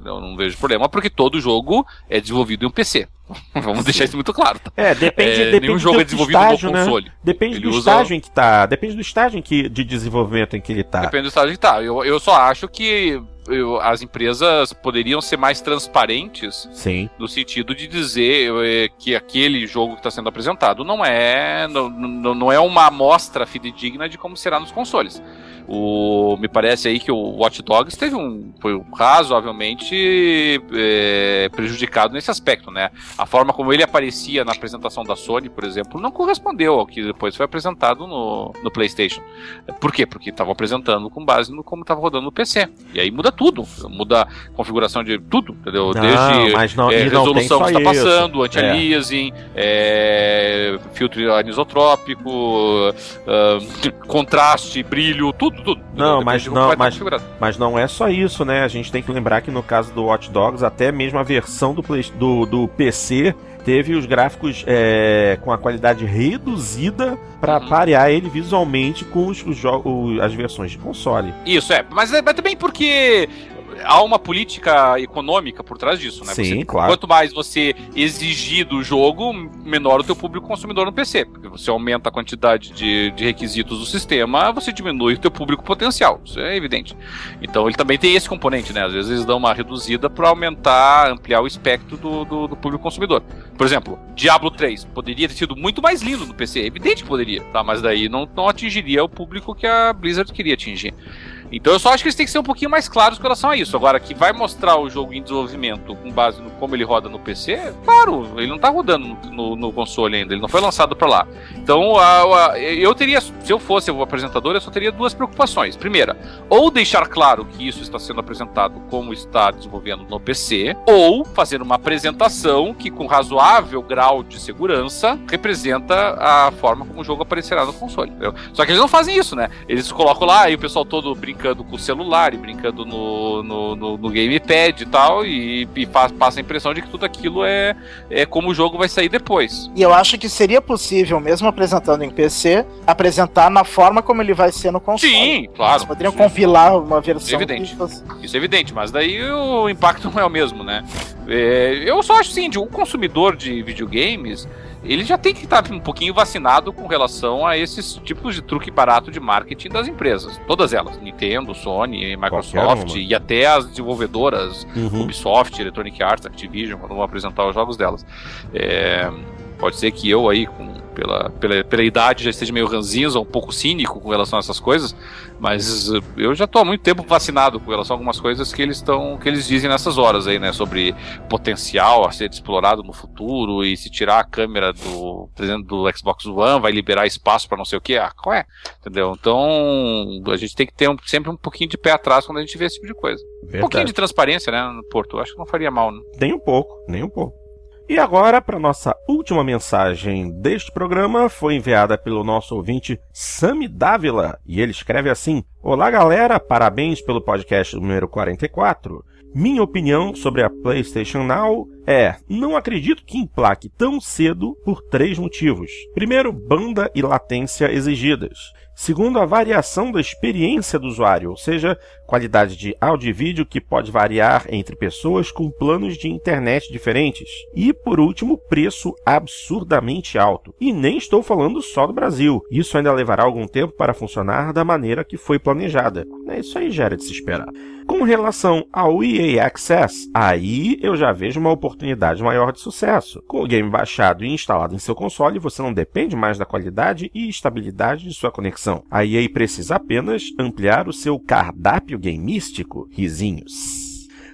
S3: Eu não vejo problema, porque todo jogo é desenvolvido em um PC. Vamos deixar isso muito claro. Tá?
S1: É, depende, é, depende nenhum
S3: jogo é desenvolvido estágio, no né? console. Né?
S1: Depende ele do usa... estágio em que tá. Depende do estágio em que, de desenvolvimento em que ele tá.
S3: Depende do estágio em que tá. Eu, eu só acho que eu, as empresas poderiam ser mais transparentes
S1: Sim.
S3: no sentido de dizer é, que aquele jogo que está sendo apresentado não é não, não, não é uma amostra fidedigna de como será nos consoles. O, me parece aí que o Watch Dogs teve um foi razoavelmente é, prejudicado nesse aspecto, né? A forma como ele aparecia na apresentação da Sony, por exemplo, não correspondeu ao que depois foi apresentado no, no PlayStation. Por quê? Porque estava apresentando com base no como estava rodando no PC. E aí muda tudo, muda a configuração de tudo, entendeu?
S1: Não, Desde não, é,
S3: resolução que está passando, anti-aliasing, é. é, filtro anisotrópico, uh, contraste, brilho, tudo tudo, tudo.
S1: Não, mas não, mas, mas não é só isso, né? A gente tem que lembrar que no caso do Watch Dogs, até mesmo a versão do, Play, do, do PC teve os gráficos é, com a qualidade reduzida para uhum. parear ele visualmente com os, os, os, as versões de console.
S3: Isso, é. Mas, mas também porque há uma política econômica por trás disso, né?
S1: Sim,
S3: você,
S1: claro.
S3: Quanto mais você exigir do jogo, menor o teu público consumidor no PC. Porque você aumenta a quantidade de, de requisitos do sistema, você diminui o teu público potencial. Isso é evidente. Então ele também tem esse componente, né? Às vezes eles dão uma reduzida para aumentar, ampliar o espectro do, do, do, público consumidor. Por exemplo, Diablo 3 poderia ter sido muito mais lindo no PC. É evidente que poderia, tá? Mas daí não, não atingiria o público que a Blizzard queria atingir. Então eu só acho que eles têm que ser um pouquinho mais claros com relação a isso. Agora, que vai mostrar o jogo em desenvolvimento com base no como ele roda no PC, claro, ele não tá rodando no, no, console ainda, ele não foi lançado para lá. Então, a, a, eu teria, se eu fosse o apresentador, eu só teria duas preocupações. Primeira, ou deixar claro que isso está sendo apresentado como está desenvolvendo no PC, ou fazer uma apresentação que, com razoável grau de segurança, representa a forma como o jogo aparecerá no console. Entendeu? Só que eles não fazem isso, né? Eles colocam lá e o pessoal todo brincando com o celular e brincando no, no, no, no gamepad e tal, e, e passa a impressão de que tudo aquilo é, é como o jogo vai sair depois.
S2: E eu acho que seria possível, mesmo apresentando em PC, apresentar na forma como ele vai ser no console.
S3: Sim, claro. Eles
S2: poderiam compilar uma versão.
S3: Isso é evidente. Isso é evidente, mas daí o impacto não é o mesmo, né? É, eu só acho assim, o consumidor de videogames ele já tem que estar um pouquinho vacinado com relação a esses tipos de truque barato de marketing das empresas. Todas elas. Nintendo, Sony, Microsoft e até as desenvolvedoras, uhum. Ubisoft, Electronic Arts, Activision, quando vão apresentar os jogos delas. É, pode ser que eu aí, com pela, pela, pela idade já esteja meio ranzinza, um pouco cínico com relação a essas coisas, mas eu já estou há muito tempo vacinado com relação a algumas coisas que eles estão que eles dizem nessas horas aí, né, sobre potencial a ser explorado no futuro e se tirar a câmera do, do Xbox One vai liberar espaço para não sei o que, ah, qual é? Entendeu? Então, a gente tem que ter um, sempre um pouquinho de pé atrás quando a gente vê esse tipo de coisa. Verdade. Um pouquinho de transparência, né, no Porto, acho que não faria mal, né?
S1: Nem um pouco, nem um pouco. E agora, para nossa última mensagem deste programa, foi enviada pelo nosso ouvinte Sami Dávila, e ele escreve assim: Olá galera, parabéns pelo podcast número 44. Minha opinião sobre a PlayStation Now é: não acredito que emplaque tão cedo por três motivos. Primeiro, banda e latência exigidas. Segundo, a variação da experiência do usuário, ou seja, qualidade de áudio e vídeo que pode variar entre pessoas com planos de internet diferentes. E, por último, preço absurdamente alto. E nem estou falando só do Brasil. Isso ainda levará algum tempo para funcionar da maneira que foi planejada. É isso aí já era de se esperar. Com relação ao EA Access, aí eu já vejo uma oportunidade maior de sucesso. Com o game baixado e instalado em seu console, você não depende mais da qualidade e estabilidade de sua conexão. A EA precisa apenas ampliar o seu cardápio gameístico. Risinhos.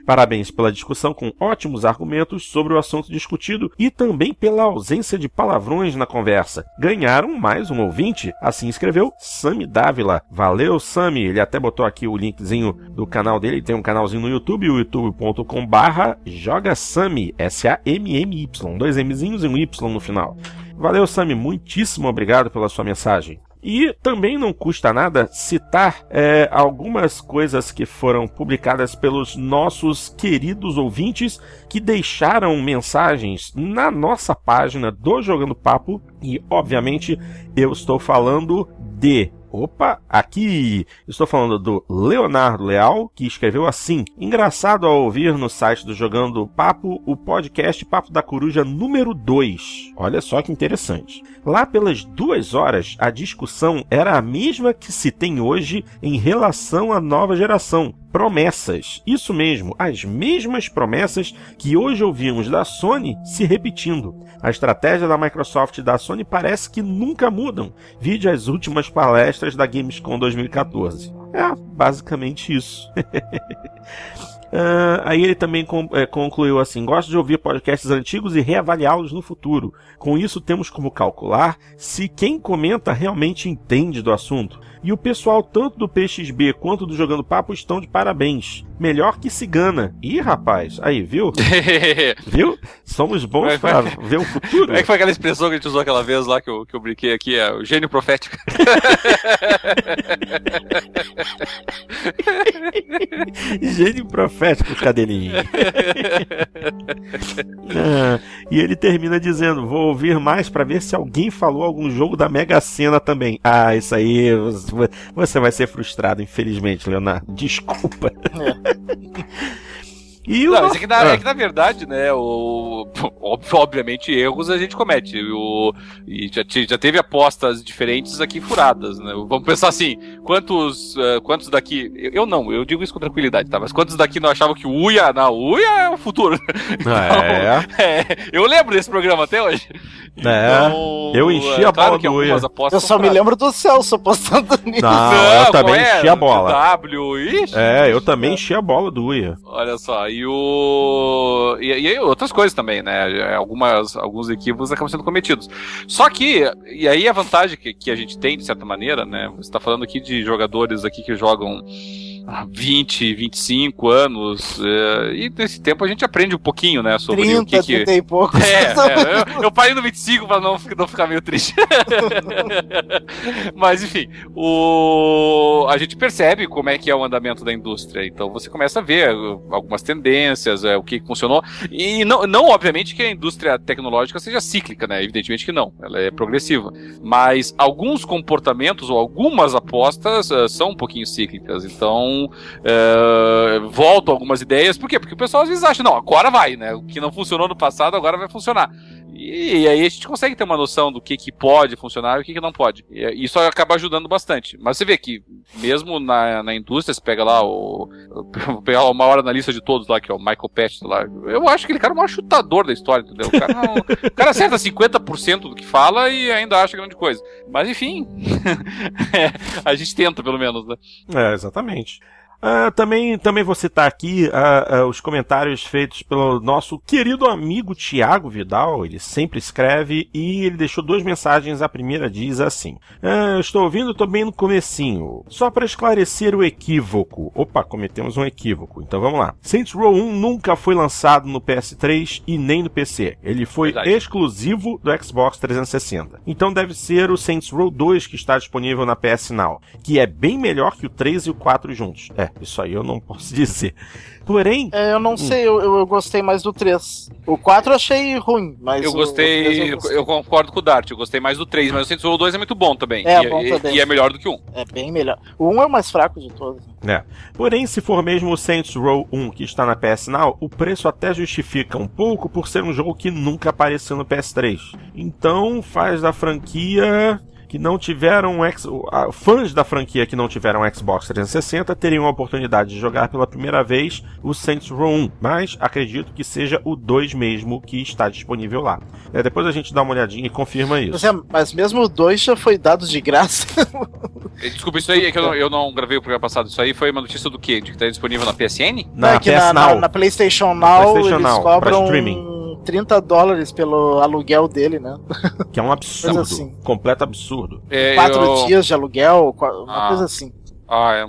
S1: Parabéns pela discussão com ótimos argumentos sobre o assunto discutido e também pela ausência de palavrões na conversa. Ganharam mais um ouvinte, assim escreveu Sami Dávila. Valeu, Sami. Ele até botou aqui o linkzinho do canal dele, ele tem um canalzinho no YouTube, youtube.com barra jogasami, S-A-M-M-Y, dois Mzinhos e um Y no final. Valeu, Sami, muitíssimo obrigado pela sua mensagem. E também não custa nada citar é, algumas coisas que foram publicadas pelos nossos queridos ouvintes que deixaram mensagens na nossa página do Jogando Papo. E, obviamente, eu estou falando de Opa, aqui estou falando do Leonardo Leal, que escreveu assim: Engraçado ao ouvir no site do Jogando Papo o podcast Papo da Coruja número 2. Olha só que interessante. Lá pelas duas horas, a discussão era a mesma que se tem hoje em relação à nova geração, promessas. Isso mesmo, as mesmas promessas que hoje ouvimos da Sony se repetindo. A estratégia da Microsoft e da Sony parece que nunca mudam. Vide as últimas palestras da Gamescom 2014. É, basicamente isso. Uh, aí ele também é, concluiu assim: gosto de ouvir podcasts antigos e reavaliá-los no futuro. Com isso, temos como calcular se quem comenta realmente entende do assunto. E o pessoal, tanto do PXB quanto do Jogando Papo, estão de parabéns. Melhor que cigana. Ih, rapaz, aí, viu? viu? Somos bons para ver o futuro.
S3: Como é que foi aquela expressão que a gente usou aquela vez lá que eu, que eu brinquei aqui? É o gênio profético.
S1: gênio profético, cadelinho. ah, e ele termina dizendo: Vou ouvir mais para ver se alguém falou algum jogo da Mega Sena também. Ah, isso aí você vai ser frustrado, infelizmente, Leonardo. Desculpa. É.
S3: E o... Não, mas é que, na, é. é que na verdade, né, o, obviamente erros a gente comete. O, e já, já teve apostas diferentes aqui furadas, né? Vamos pensar assim, quantos, uh, quantos daqui. Eu não, eu digo isso com tranquilidade, tá? Mas quantos daqui não achavam que o Uia. O Uia é o futuro.
S1: então, é.
S3: é. Eu lembro desse programa até hoje.
S1: É. Então, eu enchi a bola do Uia.
S2: Eu só me lembro do Celso apostando
S1: nisso. Não, não eu também é? enchi a bola.
S3: W, ixi,
S1: é, eu também enchi a bola do Uia.
S3: Olha só, e o. E, e aí outras coisas também, né? Algumas, alguns equívocos acabam sendo cometidos. Só que, e aí a vantagem que, que a gente tem, de certa maneira, né? Você está falando aqui de jogadores aqui que jogam 20, 25 anos. É, e nesse tempo a gente aprende um pouquinho, né? Sobre
S2: 30,
S3: o que. que...
S2: 30 e poucos.
S3: É, é eu, eu, parei no 25 para não, não ficar meio triste. Mas enfim, o... a gente percebe como é que é o andamento da indústria. Então você começa a ver algumas tendências, é, o que funcionou. E não, não, obviamente, que a indústria tecnológica seja cíclica, né? Evidentemente que não. Ela é progressiva. Mas alguns comportamentos ou algumas apostas uh, são um pouquinho cíclicas. Então é, voltam algumas ideias. Por quê? Porque o pessoal às vezes acha, não, agora vai, né? O que não funcionou no passado agora vai funcionar. E, e, aí a gente consegue ter uma noção do que, que pode funcionar e o que, que não pode. E isso acaba ajudando bastante. Mas você vê que, mesmo na, na indústria, você pega lá o. pegar uma hora na lista de todos lá, que é o Michael Patch lá. Eu acho que ele cara é o maior chutador da história, entendeu? O cara, não, o cara acerta 50% do que fala e ainda acha grande coisa. Mas enfim. é, a gente tenta, pelo menos, né?
S1: É, exatamente. Uh, também, também vou citar aqui uh, uh, os comentários feitos pelo nosso querido amigo Tiago Vidal. Ele sempre escreve e ele deixou duas mensagens. A primeira diz assim: Estou ouvindo, estou bem no comecinho. Só para esclarecer o equívoco. Opa, cometemos um equívoco. Então vamos lá. Saints Row 1 nunca foi lançado no PS3 e nem no PC. Ele foi Verdade. exclusivo do Xbox 360. Então deve ser o Saints Row 2 que está disponível na PS Now, que é bem melhor que o 3 e o 4 juntos. É, isso aí eu não posso dizer. Porém.
S2: É, eu não hum. sei, eu, eu, gostei mais do 3. O 4 eu achei ruim, mas.
S3: Eu gostei. eu, eu, concordo com o Dart, eu gostei mais do 3, mas o Saints Row 2 é muito bom também.
S2: É,
S3: e,
S2: bom
S3: e,
S2: também.
S3: E é melhor do que o 1.
S2: É bem melhor. O 1 é o mais fraco de todos.
S1: É. Porém, se for mesmo o Saints Row 1 que está na PS Now, o preço até justifica um pouco por ser um jogo que nunca apareceu no PS3. Então faz da franquia que não tiveram fãs da franquia que não tiveram Xbox 360 teriam a oportunidade de jogar pela primeira vez o Saints Row 1, mas acredito que seja o 2 mesmo que está disponível lá. É, depois a gente dá uma olhadinha e confirma isso.
S2: Mas, é, mas mesmo o 2 já foi dado de graça.
S3: Desculpa, isso aí é que eu não, eu não, gravei o programa passado. Isso aí foi uma notícia do quê? De que está disponível na PSN?
S2: Na, é PS na, Now. Na, na PlayStation Now, PlayStation eles Now, cobram streaming 30 dólares pelo aluguel dele, né?
S1: Que é um absurdo. Assim. Completo absurdo.
S2: É, quatro eu... dias de aluguel, uma ah. coisa assim.
S3: Ah, é.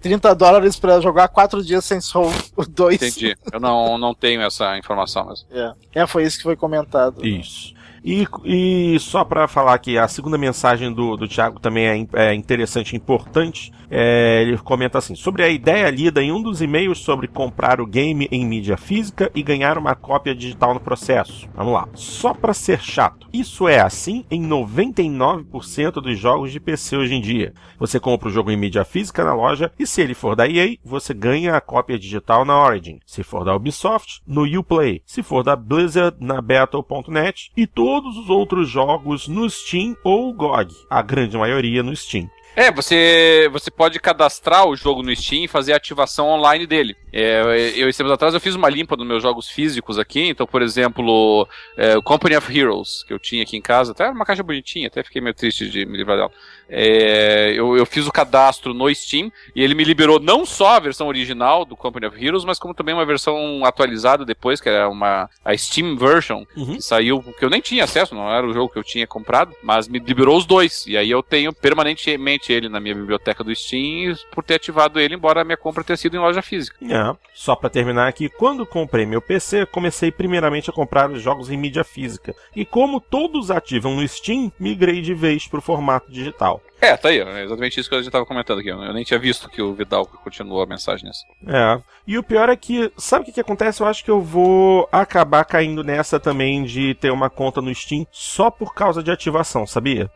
S2: 30 dólares pra jogar 4 dias sem Soul 2.
S3: Entendi. Eu não, não tenho essa informação mesmo.
S2: É. é, foi isso que foi comentado.
S1: Isso. E, e só para falar que a segunda mensagem do, do Thiago também é, é interessante e importante. É, ele comenta assim: sobre a ideia lida em um dos e-mails sobre comprar o game em mídia física e ganhar uma cópia digital no processo. Vamos lá. Só para ser chato. Isso é assim em 99% dos jogos de PC hoje em dia. Você compra o jogo em mídia física na loja e se ele for da EA, você ganha a cópia digital na Origin. Se for da Ubisoft, no Uplay. Se for da Blizzard, na Battle.net e todos os outros jogos no Steam ou GOG. A grande maioria no Steam.
S3: É, você, você pode cadastrar o jogo no Steam e fazer a ativação online dele. É, eu, esses tempos atrás, eu fiz uma limpa nos meus jogos físicos aqui. Então, por exemplo, é, Company of Heroes, que eu tinha aqui em casa, até era uma caixa bonitinha, até fiquei meio triste de me livrar dela. É, eu, eu, fiz o cadastro no Steam e ele me liberou não só a versão original do Company of Heroes, mas como também uma versão atualizada depois, que era uma a Steam version, uhum. que saiu, que eu nem tinha acesso, não era o jogo que eu tinha comprado, mas me liberou os dois. E aí eu tenho permanentemente ele na minha biblioteca do Steam por ter ativado ele, embora a minha compra tenha sido em loja física.
S1: É, só para terminar aqui, quando comprei meu PC, comecei primeiramente a comprar os jogos em mídia física. E como todos ativam no Steam, migrei de vez para o formato digital.
S3: É, tá aí, é exatamente isso que a gente tava comentando aqui. Eu nem tinha visto que o Vidal continuou a mensagem nessa.
S1: É. E o pior é que, sabe o que, que acontece? Eu acho que eu vou acabar caindo nessa também de ter uma conta no Steam só por causa de ativação, sabia?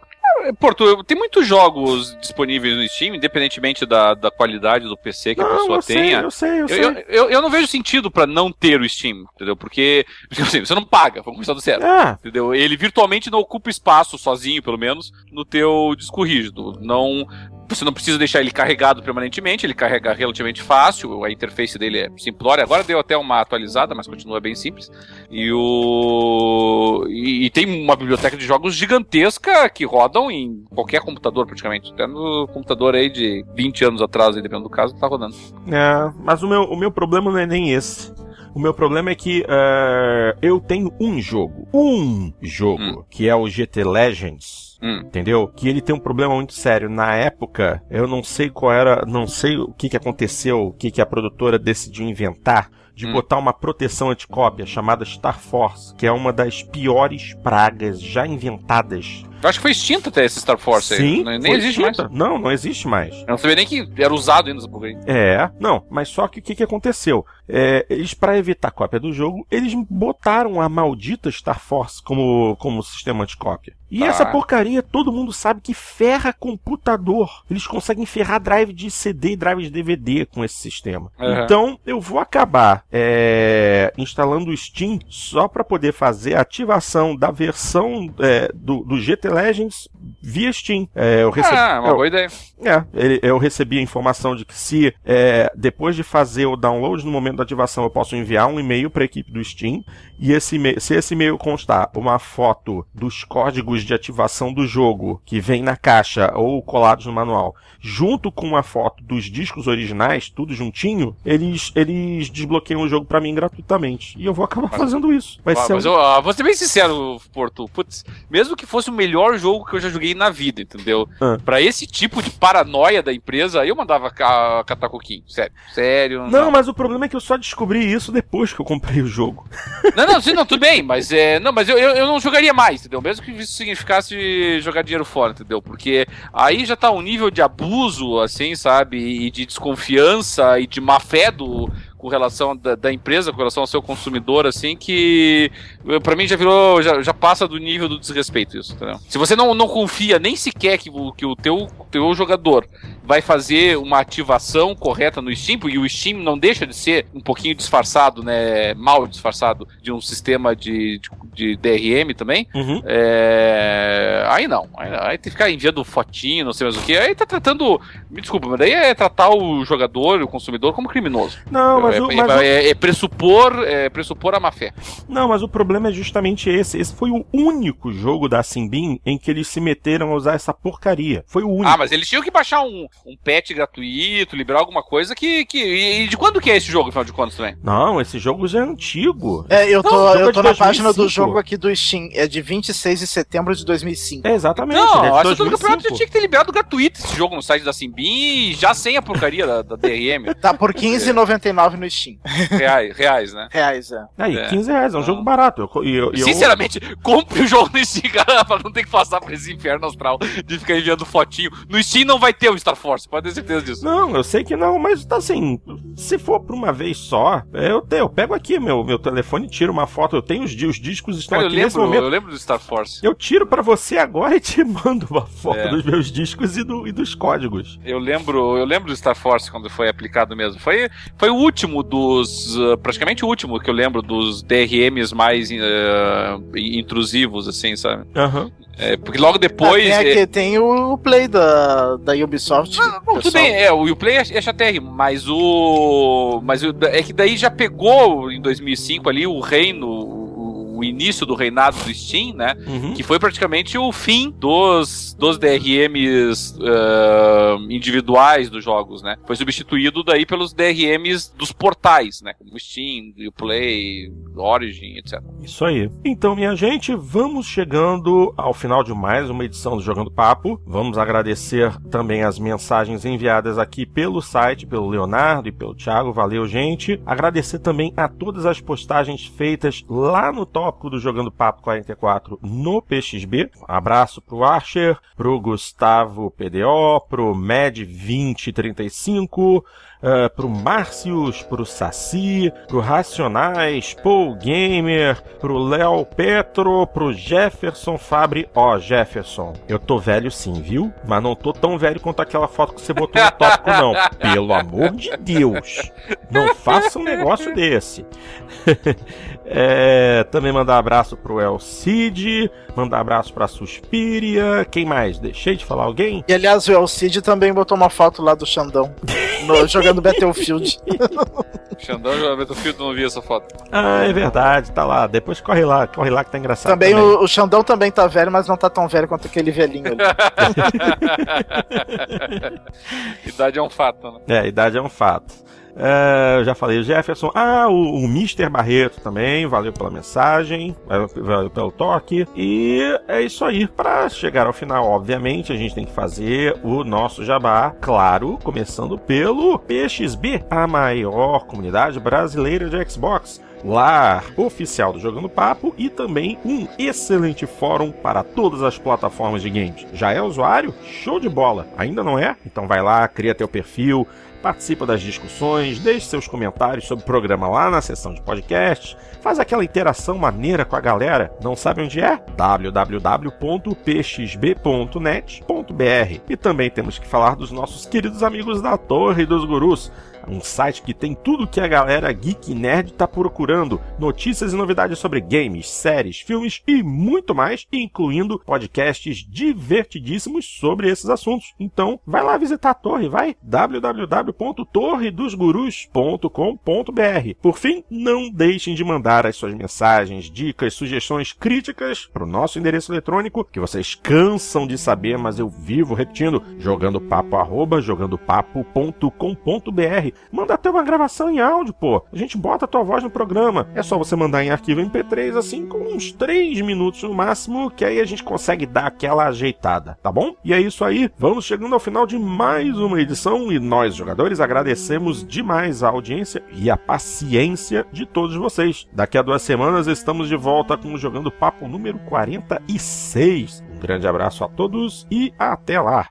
S3: Porto, tem muitos jogos disponíveis no Steam, independentemente da, da qualidade do PC que não, a pessoa
S1: eu
S3: tenha.
S1: Sei, eu sei, eu,
S3: eu
S1: sei.
S3: Eu, eu, eu, não vejo sentido para não ter o Steam, entendeu? Porque, porque assim, você não paga, vamos começar do zero.
S1: É.
S3: Entendeu? Ele virtualmente não ocupa espaço sozinho, pelo menos, no teu disco rígido. Não, você não precisa deixar ele carregado permanentemente, ele carrega relativamente fácil, a interface dele é simplória. Agora deu até uma atualizada, mas continua bem simples. E o e, e, tem uma biblioteca de jogos gigantesca que rodam em qualquer computador praticamente, até no computador aí de 20 anos atrás, dependendo do caso, tá rodando.
S1: É, mas o meu, o meu problema não é nem esse. O meu problema é que uh, eu tenho um jogo, um jogo, hum. que é o GT Legends.
S3: Hum.
S1: Entendeu? Que ele tem um problema muito sério. Na época, eu não sei qual era, não sei o que, que aconteceu, o que, que a produtora decidiu inventar de hum. botar uma proteção anticópia chamada Star Force, que é uma das piores pragas já inventadas
S3: eu acho que foi extinto até esse Star Force
S1: Sim,
S3: aí. Nem existe extinta. mais.
S1: Não, não existe mais.
S3: Eu não sabia nem que era usado ainda essa porcaria.
S1: É, não, mas só que o que, que aconteceu? É, eles, para evitar cópia do jogo, eles botaram a maldita Star Force como, como sistema anticópia. E ah. essa porcaria todo mundo sabe que ferra computador. Eles conseguem ferrar drive de CD e drive de DVD com esse sistema. Uhum. Então eu vou acabar é, instalando o Steam só para poder fazer a ativação da versão é, do, do GT Legends via Steam. É, eu recebi,
S3: ah, uma
S1: eu,
S3: boa ideia.
S1: É, eu recebi a informação de que se é, depois de fazer o download no momento da ativação eu posso enviar um e-mail para a equipe do Steam e esse se esse e-mail constar uma foto dos códigos de ativação do jogo que vem na caixa ou colados no manual, junto com uma foto dos discos originais, tudo juntinho, eles eles desbloqueiam o jogo para mim gratuitamente. E eu vou acabar fazendo isso.
S3: Vai ah, ser mas um... eu vou ser bem sincero, Porto. Putz, mesmo que fosse o melhor jogo que eu já joguei na vida, entendeu? Ah. Para esse tipo de paranoia da empresa, eu mandava catar coquinho. Sério. Sério.
S1: Não, não, mas o problema é que eu só descobri isso depois que eu comprei o jogo.
S3: Não, não, sim, não, tudo bem, mas é. Não, mas eu, eu, eu, não jogaria mais, entendeu? Mesmo que isso significasse jogar dinheiro fora, entendeu? Porque aí já tá um nível de abuso, assim, sabe? E de desconfiança e de má fé do, com relação da, da, empresa, com relação ao seu consumidor, assim, que para mim já virou, já, já passa do nível do desrespeito isso, entendeu? Se você não, não confia nem sequer que, o, que o teu, teu jogador vai fazer uma ativação correta no Steam, e o Steam não deixa de ser um pouquinho disfarçado, né, mal disfarçado de um sistema de, de, de DRM também,
S1: uhum.
S3: é... aí não, aí, aí, tem que ficar enviando fotinho, não sei mais o que, aí tá tratando, me desculpa, mas daí é tratar o jogador, o consumidor como criminoso.
S1: Não, mas
S3: é,
S1: o, mas
S3: é, é, pressupor, é pressupor a má fé.
S1: Não, mas o problema é justamente esse. Esse foi o único jogo da Simbin em que eles se meteram a usar essa porcaria. Foi o único.
S3: Ah, mas eles tinham que baixar um, um patch gratuito, liberar alguma coisa que. que e de quando que é esse jogo, afinal de contas, também?
S1: Não, esse jogo já é antigo.
S2: É, eu tô, não, eu tô na 2005. página do jogo aqui do Steam. É de 26 de setembro de 2005.
S1: É, exatamente.
S3: Não, é acho que o campeonato já tinha que ter liberado gratuito esse jogo no site da Simbin já sem a porcaria da, da DRM.
S2: Tá por 15,99 no Steam.
S3: Reais, reais, né?
S2: Reais, é.
S1: Aí, é. 15 reais, é um jogo barato. Eu, eu, eu,
S3: Sinceramente, compre o jogo no Steam, cara, pra não ter que passar por esse inferno astral de ficar enviando fotinho. No Steam não vai ter o Star Force, pode ter certeza disso.
S1: Não, eu sei que não, mas tá assim, se for por uma vez só, eu, te, eu pego aqui meu, meu telefone e tiro uma foto. Eu tenho os, os discos estão cara, aqui
S3: lembro,
S1: nesse momento.
S3: Eu lembro do Star Force.
S1: Eu tiro para você agora e te mando uma foto é. dos meus discos e, do, e dos códigos.
S3: Eu lembro, eu lembro do Star Force quando foi aplicado mesmo. Foi, foi o último dos. Uh, praticamente o último que eu lembro dos DRMs mais uh, intrusivos, assim, sabe?
S1: Uhum.
S3: É, porque logo depois.
S2: Ah, tem, é... tem o Play da, da Ubisoft.
S3: Ah, não, tudo bem, é, o Uplay é, é mas o. Mas o, é que daí já pegou em 2005 ali o reino o início do reinado do Steam, né?
S1: Uhum.
S3: Que foi praticamente o fim dos, dos DRMs uh, individuais dos jogos, né? Foi substituído daí pelos DRMs dos portais, né? Como Steam, Uplay, Origin, etc.
S1: Isso aí. Então, minha gente, vamos chegando ao final de mais uma edição do Jogando Papo. Vamos agradecer também as mensagens enviadas aqui pelo site, pelo Leonardo e pelo Thiago. Valeu, gente. Agradecer também a todas as postagens feitas lá no top tópico do Jogando Papo 44 no PXB. Abraço pro Archer, pro Gustavo PDO, pro Med2035, uh, pro Márcios, pro Saci, pro Racionais, Paul Gamer, pro Léo Petro, pro Jefferson Fabre. Ó, oh, Jefferson, eu tô velho sim, viu? Mas não tô tão velho quanto aquela foto que você botou no tópico, não. Pelo amor de Deus. Não faça um negócio desse. é, também mandar abraço pro El Cid, mandar abraço pra Suspiria. Quem mais? Deixei de falar alguém?
S2: E aliás, o El Cid também botou uma foto lá do Xandão no, jogando Battlefield.
S3: Xandão jogando Battlefield, não vi essa foto.
S1: Ah, é verdade, tá lá. Depois corre lá, corre lá que tá engraçado.
S2: Também, também. O, o Xandão também tá velho, mas não tá tão velho quanto aquele velhinho ali.
S3: idade é um fato, né?
S1: É, idade é um fato. É, já falei Jefferson. Ah, o, o Mr. Barreto também. Valeu pela mensagem. Valeu pelo toque. E é isso aí. Para chegar ao final, obviamente, a gente tem que fazer o nosso jabá. Claro, começando pelo PXB, a maior comunidade brasileira de Xbox lar oficial do Jogando Papo e também um excelente fórum para todas as plataformas de games. Já é usuário? Show de bola! Ainda não é? Então vai lá, cria teu perfil, participa das discussões, deixe seus comentários sobre o programa lá na seção de podcast, faz aquela interação maneira com a galera. Não sabe onde é? www.pxb.net.br. E também temos que falar dos nossos queridos amigos da Torre dos Gurus um site que tem tudo que a galera geek nerd tá procurando: notícias e novidades sobre games, séries, filmes e muito mais, incluindo podcasts divertidíssimos sobre esses assuntos. Então, vai lá visitar a torre, vai www.torredosgurus.com.br. Por fim, não deixem de mandar as suas mensagens, dicas, sugestões, críticas para o nosso endereço eletrônico que vocês cansam de saber, mas eu vivo repetindo: jogando Manda até uma gravação em áudio, pô. A gente bota a tua voz no programa. É só você mandar em arquivo MP3, assim, com uns 3 minutos no máximo, que aí a gente consegue dar aquela ajeitada, tá bom? E é isso aí. Vamos chegando ao final de mais uma edição e nós, jogadores, agradecemos demais a audiência e a paciência de todos vocês. Daqui a duas semanas estamos de volta com o Jogando Papo número 46. Um grande abraço a todos e até lá!